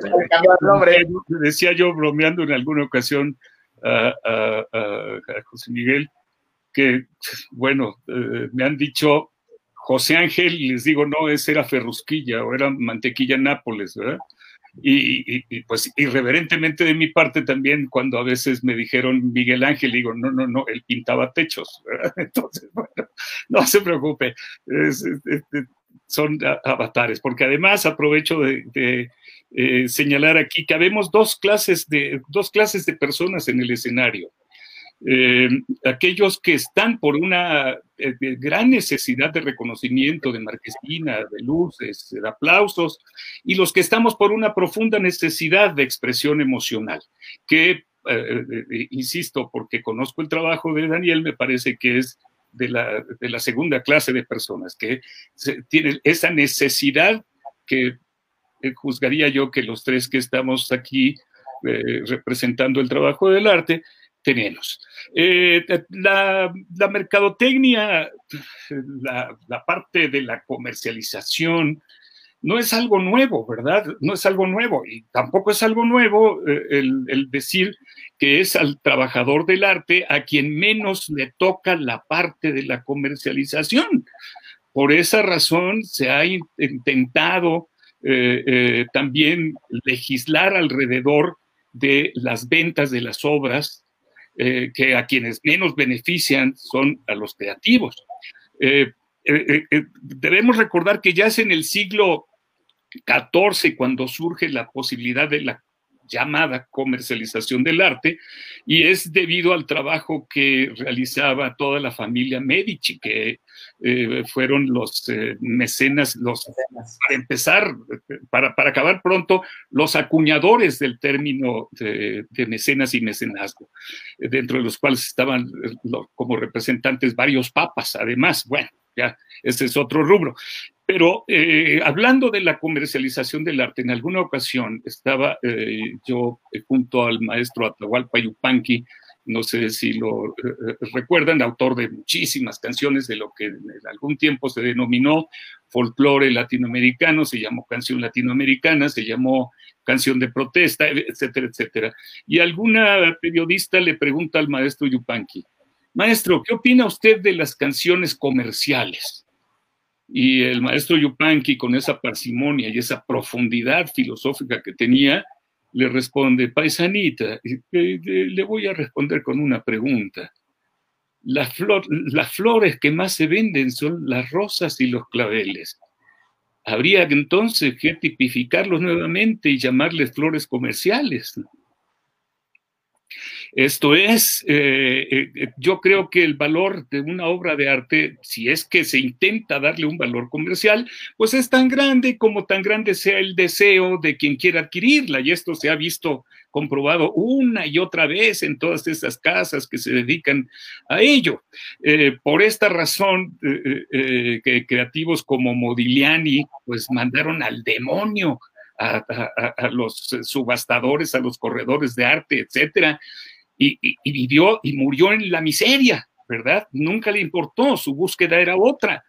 nombre. Decía yo bromeando en alguna ocasión a, José Miguel que, bueno, eh, me han dicho José Ángel, les digo, no, ese era Ferrusquilla o era Mantequilla Nápoles, ¿verdad? Y, pues irreverentemente de mi parte también cuando a veces me dijeron Miguel Ángel, digo, no, no, no, él pintaba techos. Entonces, bueno, no se preocupe, son avatares, porque además aprovecho de, eh, señalar aquí que habemos dos clases de, dos clases de personas en el escenario. Eh, aquellos que están por una eh, gran necesidad de reconocimiento, de marquesina, de luces, de aplausos, y los que estamos por una profunda necesidad de expresión emocional, que, eh, insisto, porque conozco el trabajo de Daniel, me parece que es de la, de la segunda clase de personas, que tienen esa necesidad que juzgaría yo que los tres que estamos aquí representando el trabajo del arte, tenemos. Eh, la, mercadotecnia, la, parte de la comercialización, no es algo nuevo, ¿verdad? No es algo nuevo. Y tampoco es algo nuevo eh, el, decir que es al trabajador del arte a quien menos le toca la parte de la comercialización. Por esa razón se ha intentado eh, también legislar alrededor de las ventas de las obras eh, que a quienes menos benefician son a los creativos. Eh, eh, debemos recordar que ya es en el siglo XIV cuando surge la posibilidad de la llamada comercialización del arte, y es debido al trabajo que realizaba toda la familia Medici, que eh, fueron los eh, mecenas, los, para empezar, para, para, acabar pronto, los acuñadores del término de, mecenas y mecenazgo, dentro de los cuales estaban eh, como representantes varios papas, además, bueno, ya, ese es otro rubro. Pero eh, hablando de la comercialización del arte, en alguna ocasión estaba eh, yo eh, junto al maestro Atahualpa Yupanqui, no sé si lo recuerdan, autor de muchísimas canciones de lo que en algún tiempo se denominó folclore latinoamericano, se llamó canción latinoamericana, se llamó canción de protesta, etcétera, etcétera. Y alguna periodista le pregunta al maestro Yupanqui, maestro, ¿qué opina usted de las canciones comerciales? Y el maestro Yupanqui, con esa parsimonia y esa profundidad filosófica que tenía, le responde, paisanita, le voy a responder con una pregunta. Las, las flores que más se venden son las rosas y los claveles. Habría entonces que tipificarlos nuevamente y llamarles flores comerciales. Esto es, eh, eh, yo creo que el valor de una obra de arte, si es que se intenta darle un valor comercial, pues es tan grande como tan grande sea el deseo de quien quiera adquirirla. Y esto se ha visto comprobado una y otra vez en todas esas casas que se dedican a ello. Eh, por esta razón, que creativos como Modigliani, pues mandaron al demonio a, a, los subastadores, a los corredores de arte, etcétera, y, vivió y murió en la miseria, ¿verdad? Nunca le importó, su búsqueda era otra.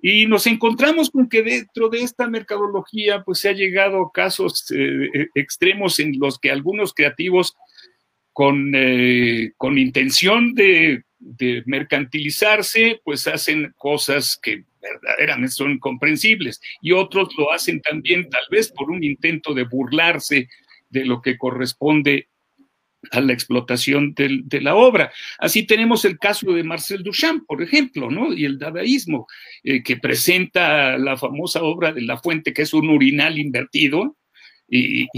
Y nos encontramos con que dentro de esta mercadología, pues se ha llegado a casos eh, eh, extremos en los que algunos creativos con, eh, con intención de, de, mercantilizarse, pues hacen cosas que verdaderamente son comprensibles y otros lo hacen también tal vez por un intento de burlarse de lo que corresponde a la explotación de la obra. Así tenemos el caso de Marcel Duchamp, por ejemplo, ¿no? Y el dadaísmo, eh, que presenta la famosa obra de La Fuente, que es un urinal invertido, y,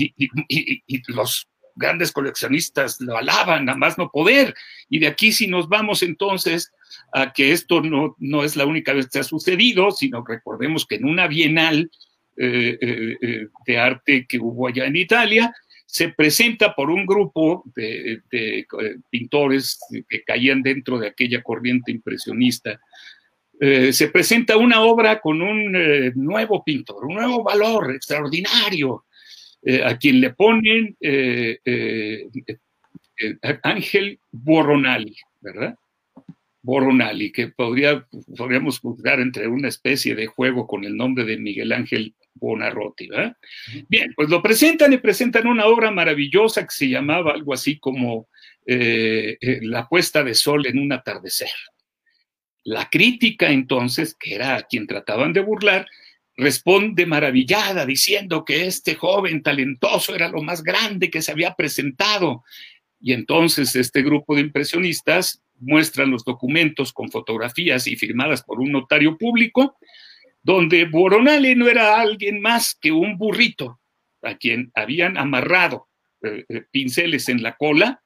los grandes coleccionistas lo alaban, a más no poder. Y de aquí si nos vamos entonces a que esto no, no es la única vez que ha sucedido, sino recordemos que en una bienal eh, eh, de arte que hubo allá en Italia, se presenta por un grupo de, eh, pintores que caían dentro de aquella corriente impresionista. Eh, se presenta una obra con un eh, nuevo pintor, un nuevo valor extraordinario, a quien le ponen Ángel Boronali, ¿verdad? Boronali, que podría, podríamos juzgar entre una especie de juego con el nombre de Miguel Ángel Bonarotti, ¿verdad? Bien, pues lo presentan y presentan una obra maravillosa que se llamaba algo así como eh, eh, La puesta de sol en un atardecer. La crítica entonces, que era a quien trataban de burlar, responde maravillada diciendo que este joven talentoso era lo más grande que se había presentado. Y entonces este grupo de impresionistas muestran los documentos con fotografías y firmadas por un notario público, donde Boronale no era alguien más que un burrito a quien habían amarrado eh, eh, pinceles en la cola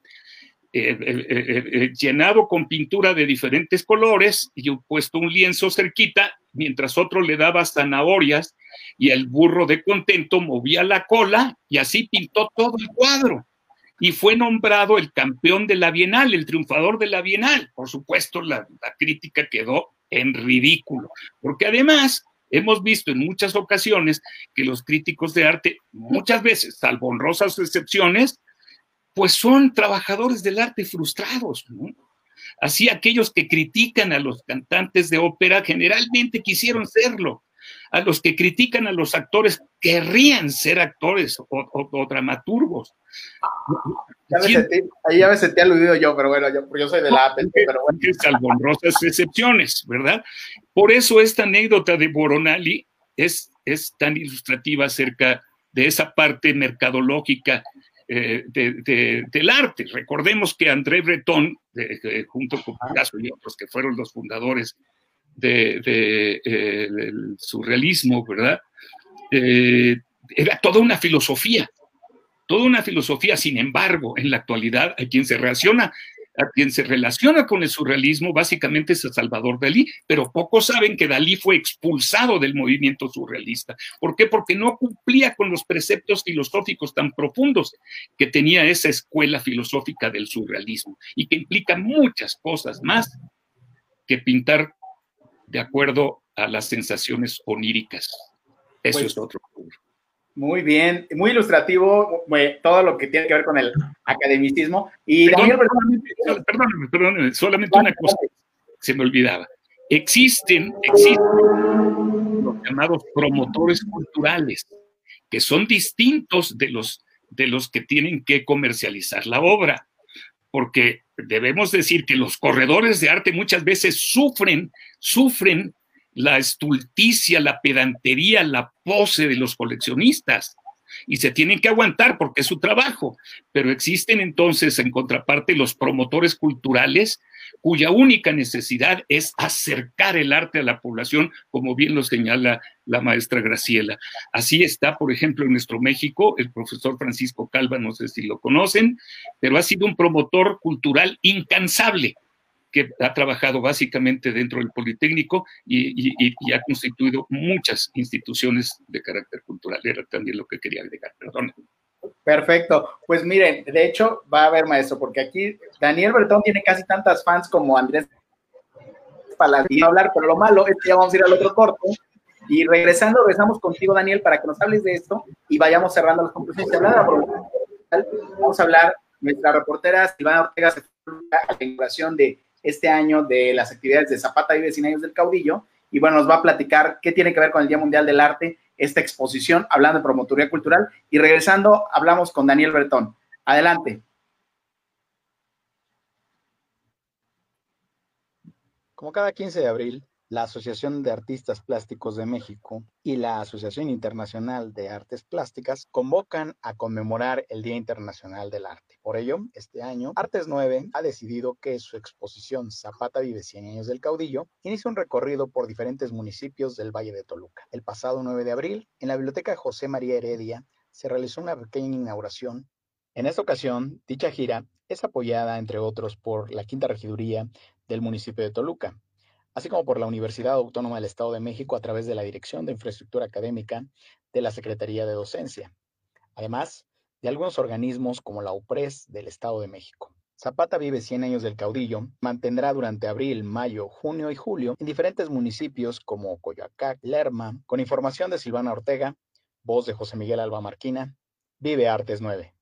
eh, llenado con pintura de diferentes colores y puesto un lienzo cerquita, mientras otro le daba zanahorias y el burro de contento movía la cola y así pintó todo el cuadro. Y fue nombrado el campeón de la Bienal, el triunfador de la Bienal. Por supuesto, la crítica quedó en ridículo, porque además hemos visto en muchas ocasiones que los críticos de arte, muchas veces, salvo honrosas excepciones, pues son trabajadores del arte frustrados. Así aquellos que critican a los cantantes de ópera generalmente quisieron serlo. A los que critican a los actores querrían ser actores o, dramaturgos. ahí ya me sentí aludido yo, pero bueno, yo, soy de la pero bueno. Salvo honrosas excepciones, ¿verdad? Por eso esta anécdota de Boronali es, es tan ilustrativa acerca de esa parte mercadológica eh, del arte. Recordemos que André Breton, junto con Picasso y otros que fueron los fundadores de, eh, del surrealismo, ¿verdad? Eh, era toda una filosofía, toda una filosofía, sin embargo, en la actualidad, a quien se relaciona a quien se relaciona con el surrealismo básicamente es a Salvador Dalí, pero pocos saben que Dalí fue expulsado del movimiento surrealista. ¿Por qué? Porque no cumplía con los preceptos filosóficos tan profundos que tenía esa escuela filosófica del surrealismo y que implica muchas cosas más que pintar de acuerdo a las sensaciones oníricas. Eso pues es otro. Muy bien, muy ilustrativo todo lo que tiene que ver con el academicismo. Y Daniel, perdóname, perdóname, solamente una cosa se me olvidaba. Existen, existen los llamados promotores culturales, que son distintos de los, de los que tienen que comercializar la obra, porque debemos decir que los corredores de arte muchas veces sufren, sufren la estulticia, la pedantería, la pose de los coleccionistas. Y se tienen que aguantar porque es su trabajo. Pero existen entonces, en contraparte, los promotores culturales cuya única necesidad es acercar el arte a la población, como bien lo señala la maestra Graciela. Así está, por ejemplo, en nuestro México, el profesor Francisco Calva, no sé si lo conocen, pero ha sido un promotor cultural incansable que ha trabajado básicamente dentro del Politécnico y, ha constituido muchas instituciones de carácter cultural. Era también lo que quería agregar, perdón. Perfecto. Pues miren, de hecho va a haber maestro, porque aquí Daniel Bertón tiene casi tantas fans como Andrés para hablar, pero lo malo es que ya vamos a ir al otro corto. Y regresando, regresamos contigo, Daniel, para que nos hables de esto y vayamos cerrando las conclusiones. Vamos a hablar, nuestra reportera Silvana Ortega se fue a la inauguración de este año de las actividades de Zapata y 100 años del caudillo. Y bueno, nos va a platicar qué tiene que ver con el Día Mundial del Arte, esta exposición, hablando de promotoría cultural. Y regresando, hablamos con Daniel Bertón. Adelante. Como cada 15 de abril, la Asociación de Artistas Plásticos de México y la Asociación Internacional de Artes Plásticas convocan a conmemorar el Día Internacional del Arte. Por ello, este año, Artes 9 ha decidido que su exposición Zapata vive 100 años del caudillo inicie un recorrido por diferentes municipios del Valle de Toluca. El pasado 9 de abril, en la Biblioteca José María Heredia, se realizó una pequeña inauguración. En esta ocasión, dicha gira es apoyada, entre otros, por la Quinta Regiduría del municipio de Toluca, así como por la Universidad Autónoma del Estado de México a través de la Dirección de Infraestructura Académica de la Secretaría de Docencia, además de algunos organismos como la UPRES del Estado de México. Zapata Vive 100 años del caudillo mantendrá durante abril, mayo, junio y julio en diferentes municipios como Coyoacán, Lerma, con información de Silvana Ortega, voz de José Miguel Alba Marquina, Vive Artes 9.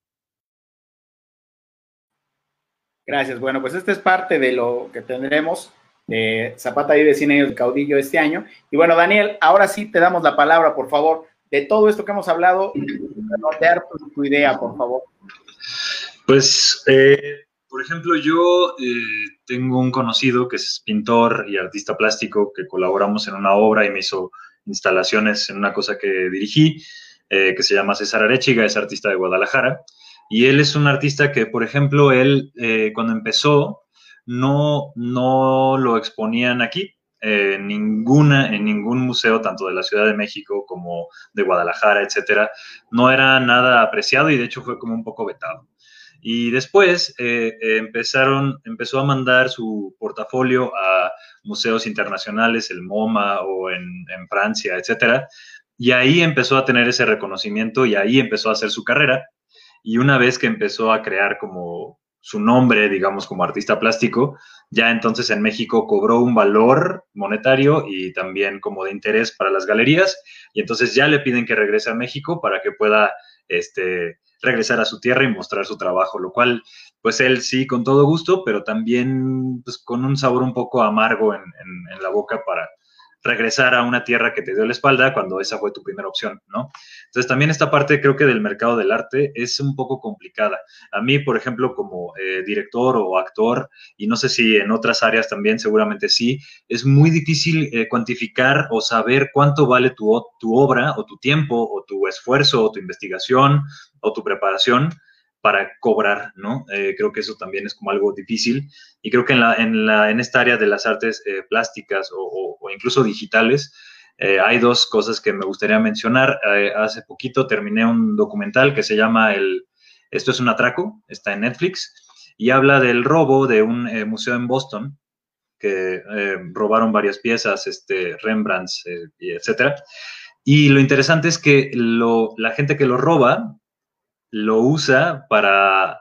Gracias. Bueno, pues esta es parte de lo que tendremos Zapata vive 100 años de caudillo este año. Y bueno, Daniel, ahora sí te damos la palabra, por favor, de todo esto que hemos hablado, dar tu idea, por favor. Pues, eh, por ejemplo, yo eh, tengo un conocido que es pintor y artista plástico que colaboramos en una obra y me hizo instalaciones en una cosa que dirigí, eh, que se llama César Arechiga, es artista de Guadalajara. Y él es un artista que, por ejemplo, él cuando empezó, no, no lo exponían aquí. en ninguna, en ningún museo, tanto de la Ciudad de México como de Guadalajara, etcétera, no era nada apreciado y de hecho fue como un poco vetado. Y después eh, empezaron, empezó a mandar su portafolio a museos internacionales, el MoMA o en, en, Francia, etcétera. Y ahí empezó a tener ese reconocimiento y ahí empezó a hacer su carrera. Y una vez que empezó a crear como su nombre, digamos, como artista plástico, ya entonces en México cobró un valor monetario y también como de interés para las galerías, y entonces ya le piden que regrese a México para que pueda este, regresar a su tierra y mostrar su trabajo, lo cual, pues él sí, con todo gusto, pero también pues, con un sabor un poco amargo en, en la boca para, regresar a una tierra que te dio la espalda cuando esa fue tu primera opción, ¿no? Entonces también esta parte creo que del mercado del arte es un poco complicada. A mí, por ejemplo, como eh, director o actor, y no sé si en otras áreas también seguramente sí, es muy difícil eh, cuantificar o saber cuánto vale tu, tu obra o tu tiempo o tu esfuerzo o tu investigación o tu preparación para cobrar, ¿no? Eh, creo que eso también es como algo difícil y creo que en, la, en, esta área de las artes eh, plásticas o, incluso digitales eh, hay dos cosas que me gustaría mencionar. Hace poquito terminé un documental que se llama el, Esto es un atraco, está en Netflix y habla del robo de un museo en Boston que robaron varias piezas, este, Rembrandts, y etcétera. Y lo interesante es que la gente que lo roba lo usa para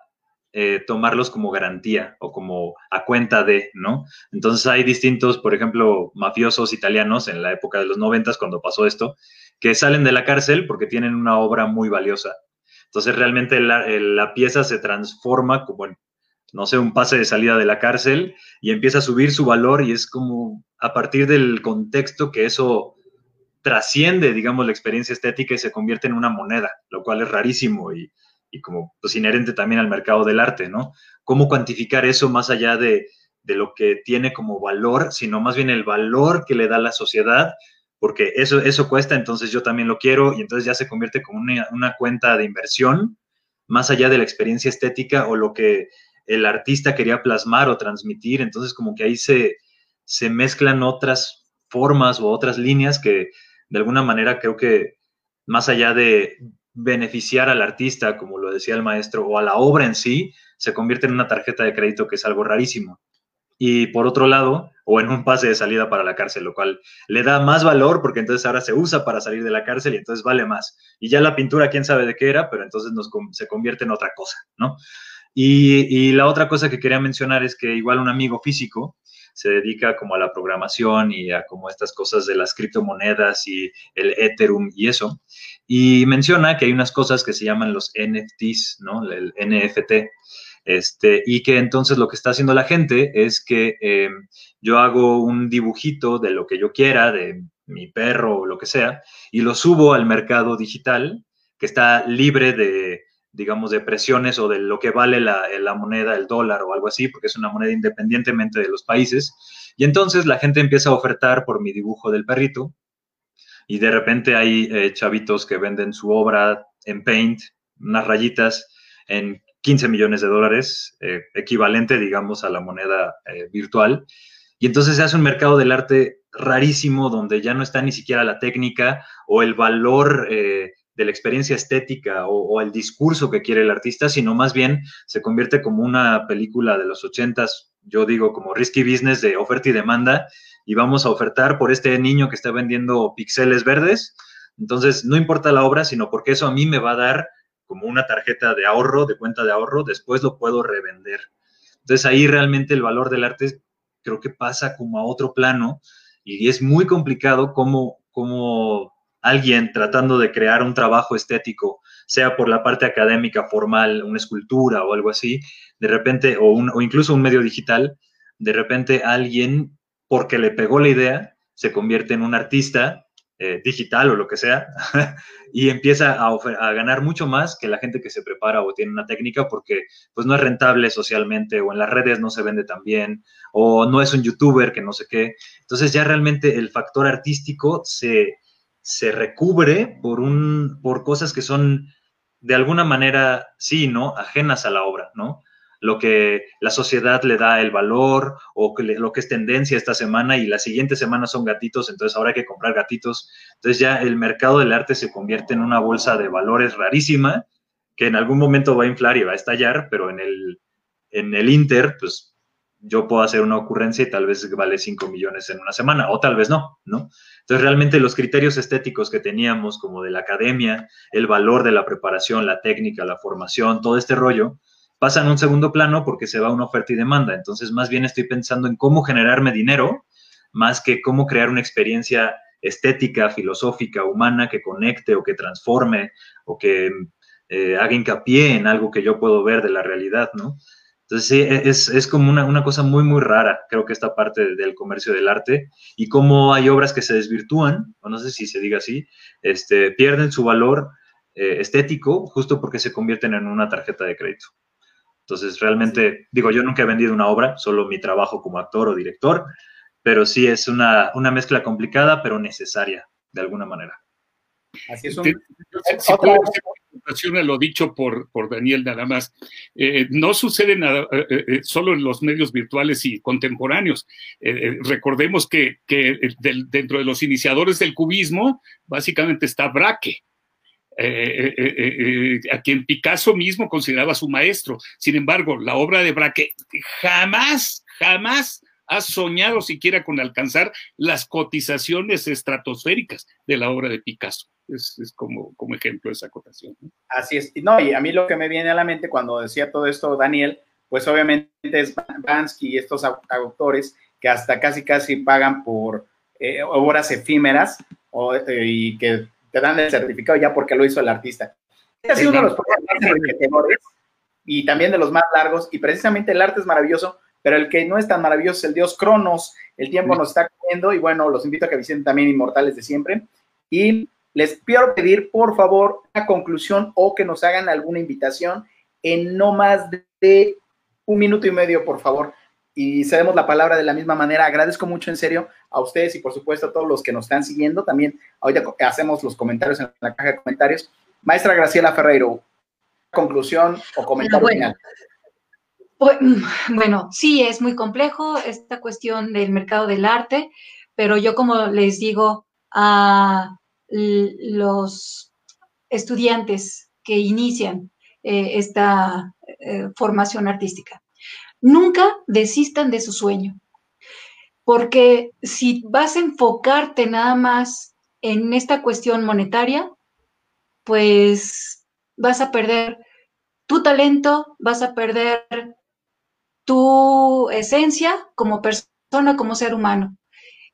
eh, tomarlos como garantía o como a cuenta de, ¿no? Entonces hay distintos, por ejemplo, mafiosos italianos en la época de los noventas, cuando pasó esto, que salen de la cárcel porque tienen una obra muy valiosa. Entonces realmente la, pieza se transforma como no sé, un pase de salida de la cárcel y empieza a subir su valor y es como a partir del contexto que eso trasciende, digamos, la experiencia estética y se convierte en una moneda, lo cual es rarísimo y, y como pues inherente también al mercado del arte, ¿no? ¿Cómo cuantificar eso más allá de, de, lo que tiene como valor, sino más bien el valor que le da la sociedad? Porque eso, eso cuesta, entonces yo también lo quiero y entonces ya se convierte como una, una cuenta de inversión, más allá de la experiencia estética o lo que el artista quería plasmar o transmitir, entonces como que ahí se, se mezclan otras formas o otras líneas que de alguna manera creo que más allá de, beneficiar al artista, como lo decía el maestro, o a la obra en sí, se convierte en una tarjeta de crédito que es algo rarísimo. Y por otro lado, o en un pase de salida para la cárcel, lo cual le da más valor porque entonces ahora se usa para salir de la cárcel y entonces vale más. Y ya la pintura, quién sabe de qué era, pero entonces nos, se convierte en otra cosa, ¿no? Y, y la otra cosa que quería mencionar es que igual un amigo físico, se dedica como a la programación y a como estas cosas de las criptomonedas y el Ethereum y eso. Y menciona que hay unas cosas que se llaman los NFTs, ¿no? El NFT. Este, y que entonces lo que está haciendo la gente es que eh, yo hago un dibujito de lo que yo quiera, de mi perro o lo que sea, y lo subo al mercado digital, que está libre de, digamos, de presiones o de lo que vale la, la, moneda, el dólar o algo así, porque es una moneda independientemente de los países. Y entonces la gente empieza a ofertar por mi dibujo del perrito y de repente hay eh, chavitos que venden su obra en Paint, unas rayitas, en 15 millones de dólares, eh, equivalente, digamos, a la moneda eh, virtual. Y entonces se hace un mercado del arte rarísimo donde ya no está ni siquiera la técnica o el valor de la experiencia estética o, o, el discurso que quiere el artista, sino más bien se convierte como una película de los ochentas, yo digo como risky business de oferta y demanda, y vamos a ofertar por este niño que está vendiendo pixeles verdes. Entonces, no importa la obra, sino porque eso a mí me va a dar como una tarjeta de ahorro, de cuenta de ahorro, después lo puedo revender. Entonces, ahí realmente el valor del arte creo que pasa como a otro plano y es muy complicado cómo, cómo alguien tratando de crear un trabajo estético sea por la parte académica formal, una escultura o algo así, de repente, o, o incluso un medio digital, de repente alguien, porque le pegó la idea, se convierte en un artista eh, digital o lo que sea, y empieza a, a, ganar mucho más que la gente que se prepara o tiene una técnica porque pues no es rentable socialmente o en las redes no se vende tan bien o no es un youtuber que no sé qué. Entonces ya realmente el factor artístico se, se recubre por, un, por cosas que son de alguna manera, sí, ¿no? Ajenas a la obra, ¿no? lo que la sociedad le da el valor o lo que es tendencia esta semana y la siguiente semana son gatitos, entonces ahora hay que comprar gatitos. Entonces ya el mercado del arte se convierte en una bolsa de valores rarísima que en algún momento va a inflar y va a estallar, pero en el, en el Inter, pues yo puedo hacer una ocurrencia y tal vez vale 5 millones en una semana, o tal vez no, ¿no? Entonces realmente los criterios estéticos que teníamos, como de la academia, el valor de la preparación, la técnica, la formación, todo este rollo, pasan a un segundo plano porque se va una oferta y demanda. Entonces, más bien estoy pensando en cómo generarme dinero, más que cómo crear una experiencia estética, filosófica, humana que conecte o que transforme o que eh, haga hincapié en algo que yo puedo ver de la realidad, ¿no? Entonces, sí, e-, es, es como una, una, cosa muy, muy rara, creo que esta parte del comercio del arte y cómo hay obras que se desvirtúan, o no sé si se diga así, este, pierden su valor eh, estético justo porque se convierten en una tarjeta de crédito. Entonces, realmente, digo, yo nunca he vendido una obra, solo mi trabajo como actor o director, pero sí es una, una mezcla complicada, pero necesaria, de alguna manera. Así es. Un... Si puedo hacer lo dicho por, por Daniel nada más. Eh, no sucede nada eh, eh, solo en los medios virtuales y contemporáneos. recordemos que, que dentro de los iniciadores del cubismo, básicamente está Braque a quien Picasso mismo consideraba su maestro. Sin embargo, la obra de Braque jamás, jamás ha soñado siquiera con alcanzar las cotizaciones estratosféricas de la obra de Picasso. Es, como, como ejemplo esa cotación. Así es. No, y a mí lo que me viene a la mente cuando decía todo esto, Daniel, pues obviamente es Bansky y estos autores que hasta casi casi pagan por obras efímeras y que te dan el certificado ya porque lo hizo el artista. Este ha sido uno de los más enriquecedores y también de los más largos, y precisamente el arte es maravilloso, pero el que no es tan maravilloso es el dios Cronos. El tiempo nos está comiendo y bueno, los invito a que visiten también Inmortales de Siempre. Y les pido pedir, por favor, una conclusión o que nos hagan alguna invitación en no más de un minuto y medio, por favor y cedemos la palabra de la misma manera. Agradezco mucho en serio a ustedes y por supuesto a todos los que nos están siguiendo. También ahorita hacemos los comentarios en la caja de comentarios. Maestra Graciela Ferreiro, conclusión o comentario final. Pues, bueno, sí, es muy complejo esta cuestión del mercado del arte, pero yo como les digo a los estudiantes que inician eh, esta eh, formación artística, nunca desistan de su sueño. Porque si vas a enfocarte nada más en esta cuestión monetaria, pues vas a perder tu talento, vas a perder tu esencia como persona, como ser humano.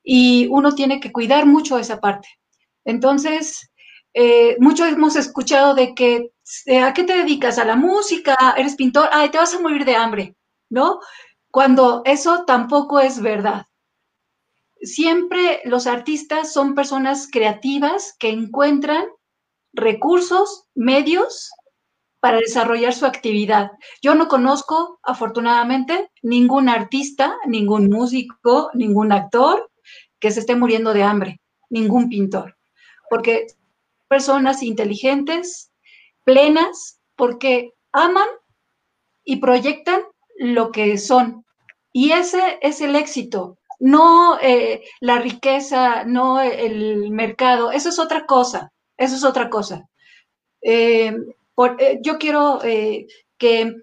Y uno tiene que cuidar mucho esa parte. Entonces, eh, mucho hemos escuchado de que, eh, ¿a qué te dedicas? ¿A la música? ¿Eres pintor? Ay, te vas a morir de hambre. ¿no? Cuando eso tampoco es verdad. Siempre los artistas son personas creativas que encuentran recursos, medios para desarrollar su actividad. Yo no conozco, afortunadamente, ningún artista, ningún músico, ningún actor que se esté muriendo de hambre, ningún pintor, porque personas inteligentes, plenas, porque aman y proyectan lo que son. Y ese es el éxito, no eh, la riqueza, no el mercado, eso es otra cosa, eso es otra cosa. Eh, eh, yo quiero que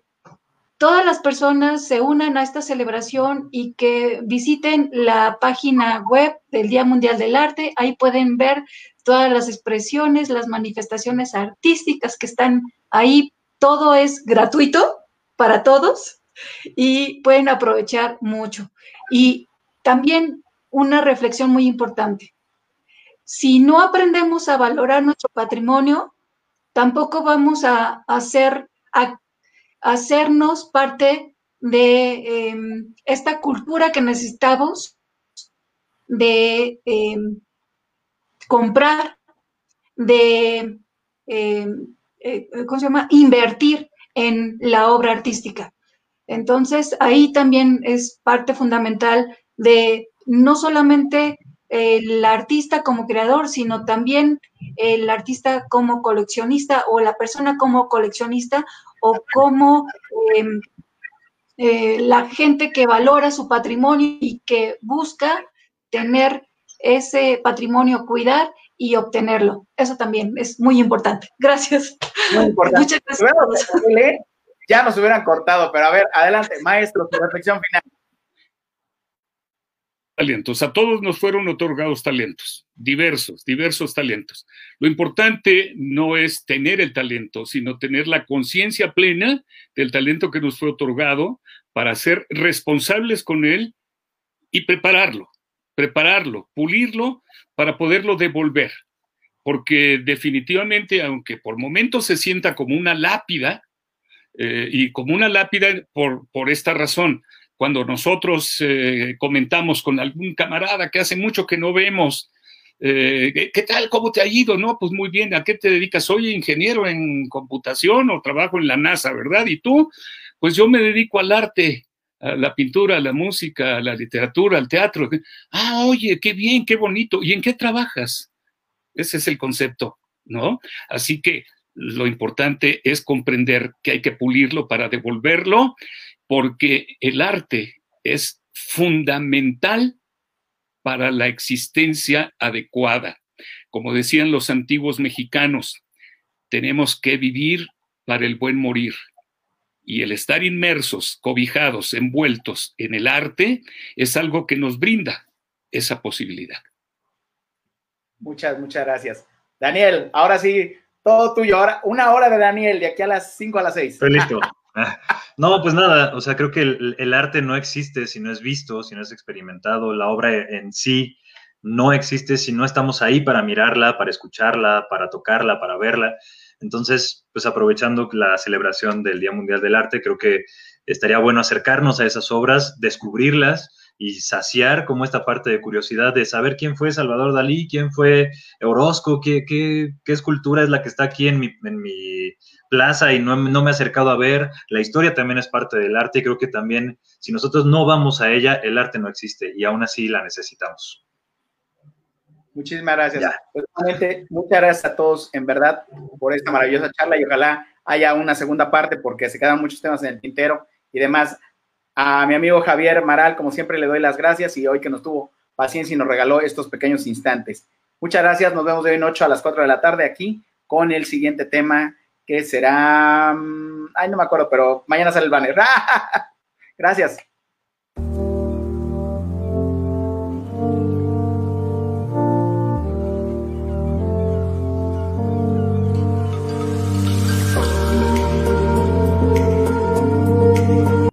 todas las personas se unan a esta celebración y que visiten la página web del Día Mundial del Arte. Ahí pueden ver todas las expresiones, las manifestaciones artísticas que están ahí. Todo es gratuito para todos y pueden aprovechar mucho. Y también una reflexión muy importante. Si no aprendemos a valorar nuestro patrimonio, tampoco vamos a hacer, hacernos parte de em, esta cultura que necesitamos de em, comprar, de, em, eh, ¿cómo se llama?, invertir en la obra artística. Entonces, ahí también es parte fundamental de no solamente el artista como creador, sino también el artista como coleccionista o la persona como coleccionista o como em, eh, la gente que valora su patrimonio y que busca tener ese patrimonio, cuidar y obtenerlo. Eso también es muy importante. Gracias. Muy importante. Muchas gracias. Ya nos hubieran cortado, pero a ver, adelante, maestro, tu reflexión final talentos. A todos nos fueron otorgados talentos, diversos, diversos talentos. Lo importante no es tener el talento, sino tener la conciencia plena del talento que nos fue otorgado para ser responsables con él y prepararlo, prepararlo, pulirlo para poderlo devolver. Porque definitivamente, aunque por momentos se sienta como una lápida, eh, y como una lápida por, por esta razón, cuando nosotros eh, comentamos con algún camarada que hace mucho que no vemos, eh, ¿qué tal? ¿Cómo te ha ido? No, pues muy bien, ¿a qué te dedicas? Soy ingeniero en computación o trabajo en la NASA, ¿verdad? ¿Y tú? Pues yo me dedico al arte, a la pintura, a la música, a la literatura, al teatro. Ah, oye, qué bien, qué bonito. ¿Y en qué trabajas? Ese es el concepto, ¿no? Así que lo importante es comprender que hay que pulirlo para devolverlo porque el arte es fundamental para la existencia adecuada. Como decían los antiguos mexicanos, tenemos que vivir para el buen morir. Y el estar inmersos, cobijados, envueltos en el arte es algo que nos brinda esa posibilidad. Muchas, muchas gracias. Daniel, ahora sí, todo tuyo. Ahora, una hora de Daniel, de aquí a las 5 a las 6. Estoy listo. No, pues nada, o sea, creo que el, arte no existe si no es visto, si no es experimentado, la obra en sí no existe si no estamos ahí para mirarla, para escucharla, para tocarla, para verla. Entonces, pues aprovechando la celebración del Día Mundial del Arte, creo que estaría bueno acercarnos a esas obras, descubrirlas y saciar como esta parte de curiosidad de saber quién fue Salvador Dalí, quién fue Orozco, qué, escultura es la que está aquí en mi plaza y no, no, me he acercado a ver. La historia también es parte del arte y creo que también si nosotros no vamos a ella, el arte no existe y aún así la necesitamos. Muchísimas gracias. Pues, muchas gracias a todos en verdad por esta maravillosa charla y ojalá haya una segunda parte porque se quedan muchos temas en el tintero y demás. A mi amigo Javier Maral, como siempre, le doy las gracias y hoy que nos tuvo paciencia y nos regaló estos pequeños instantes. Muchas gracias. Nos vemos de hoy en 8 a las 4 de la tarde aquí con el siguiente tema que será, mm, ay, no me acuerdo, pero mañana sale el banner. Gracias.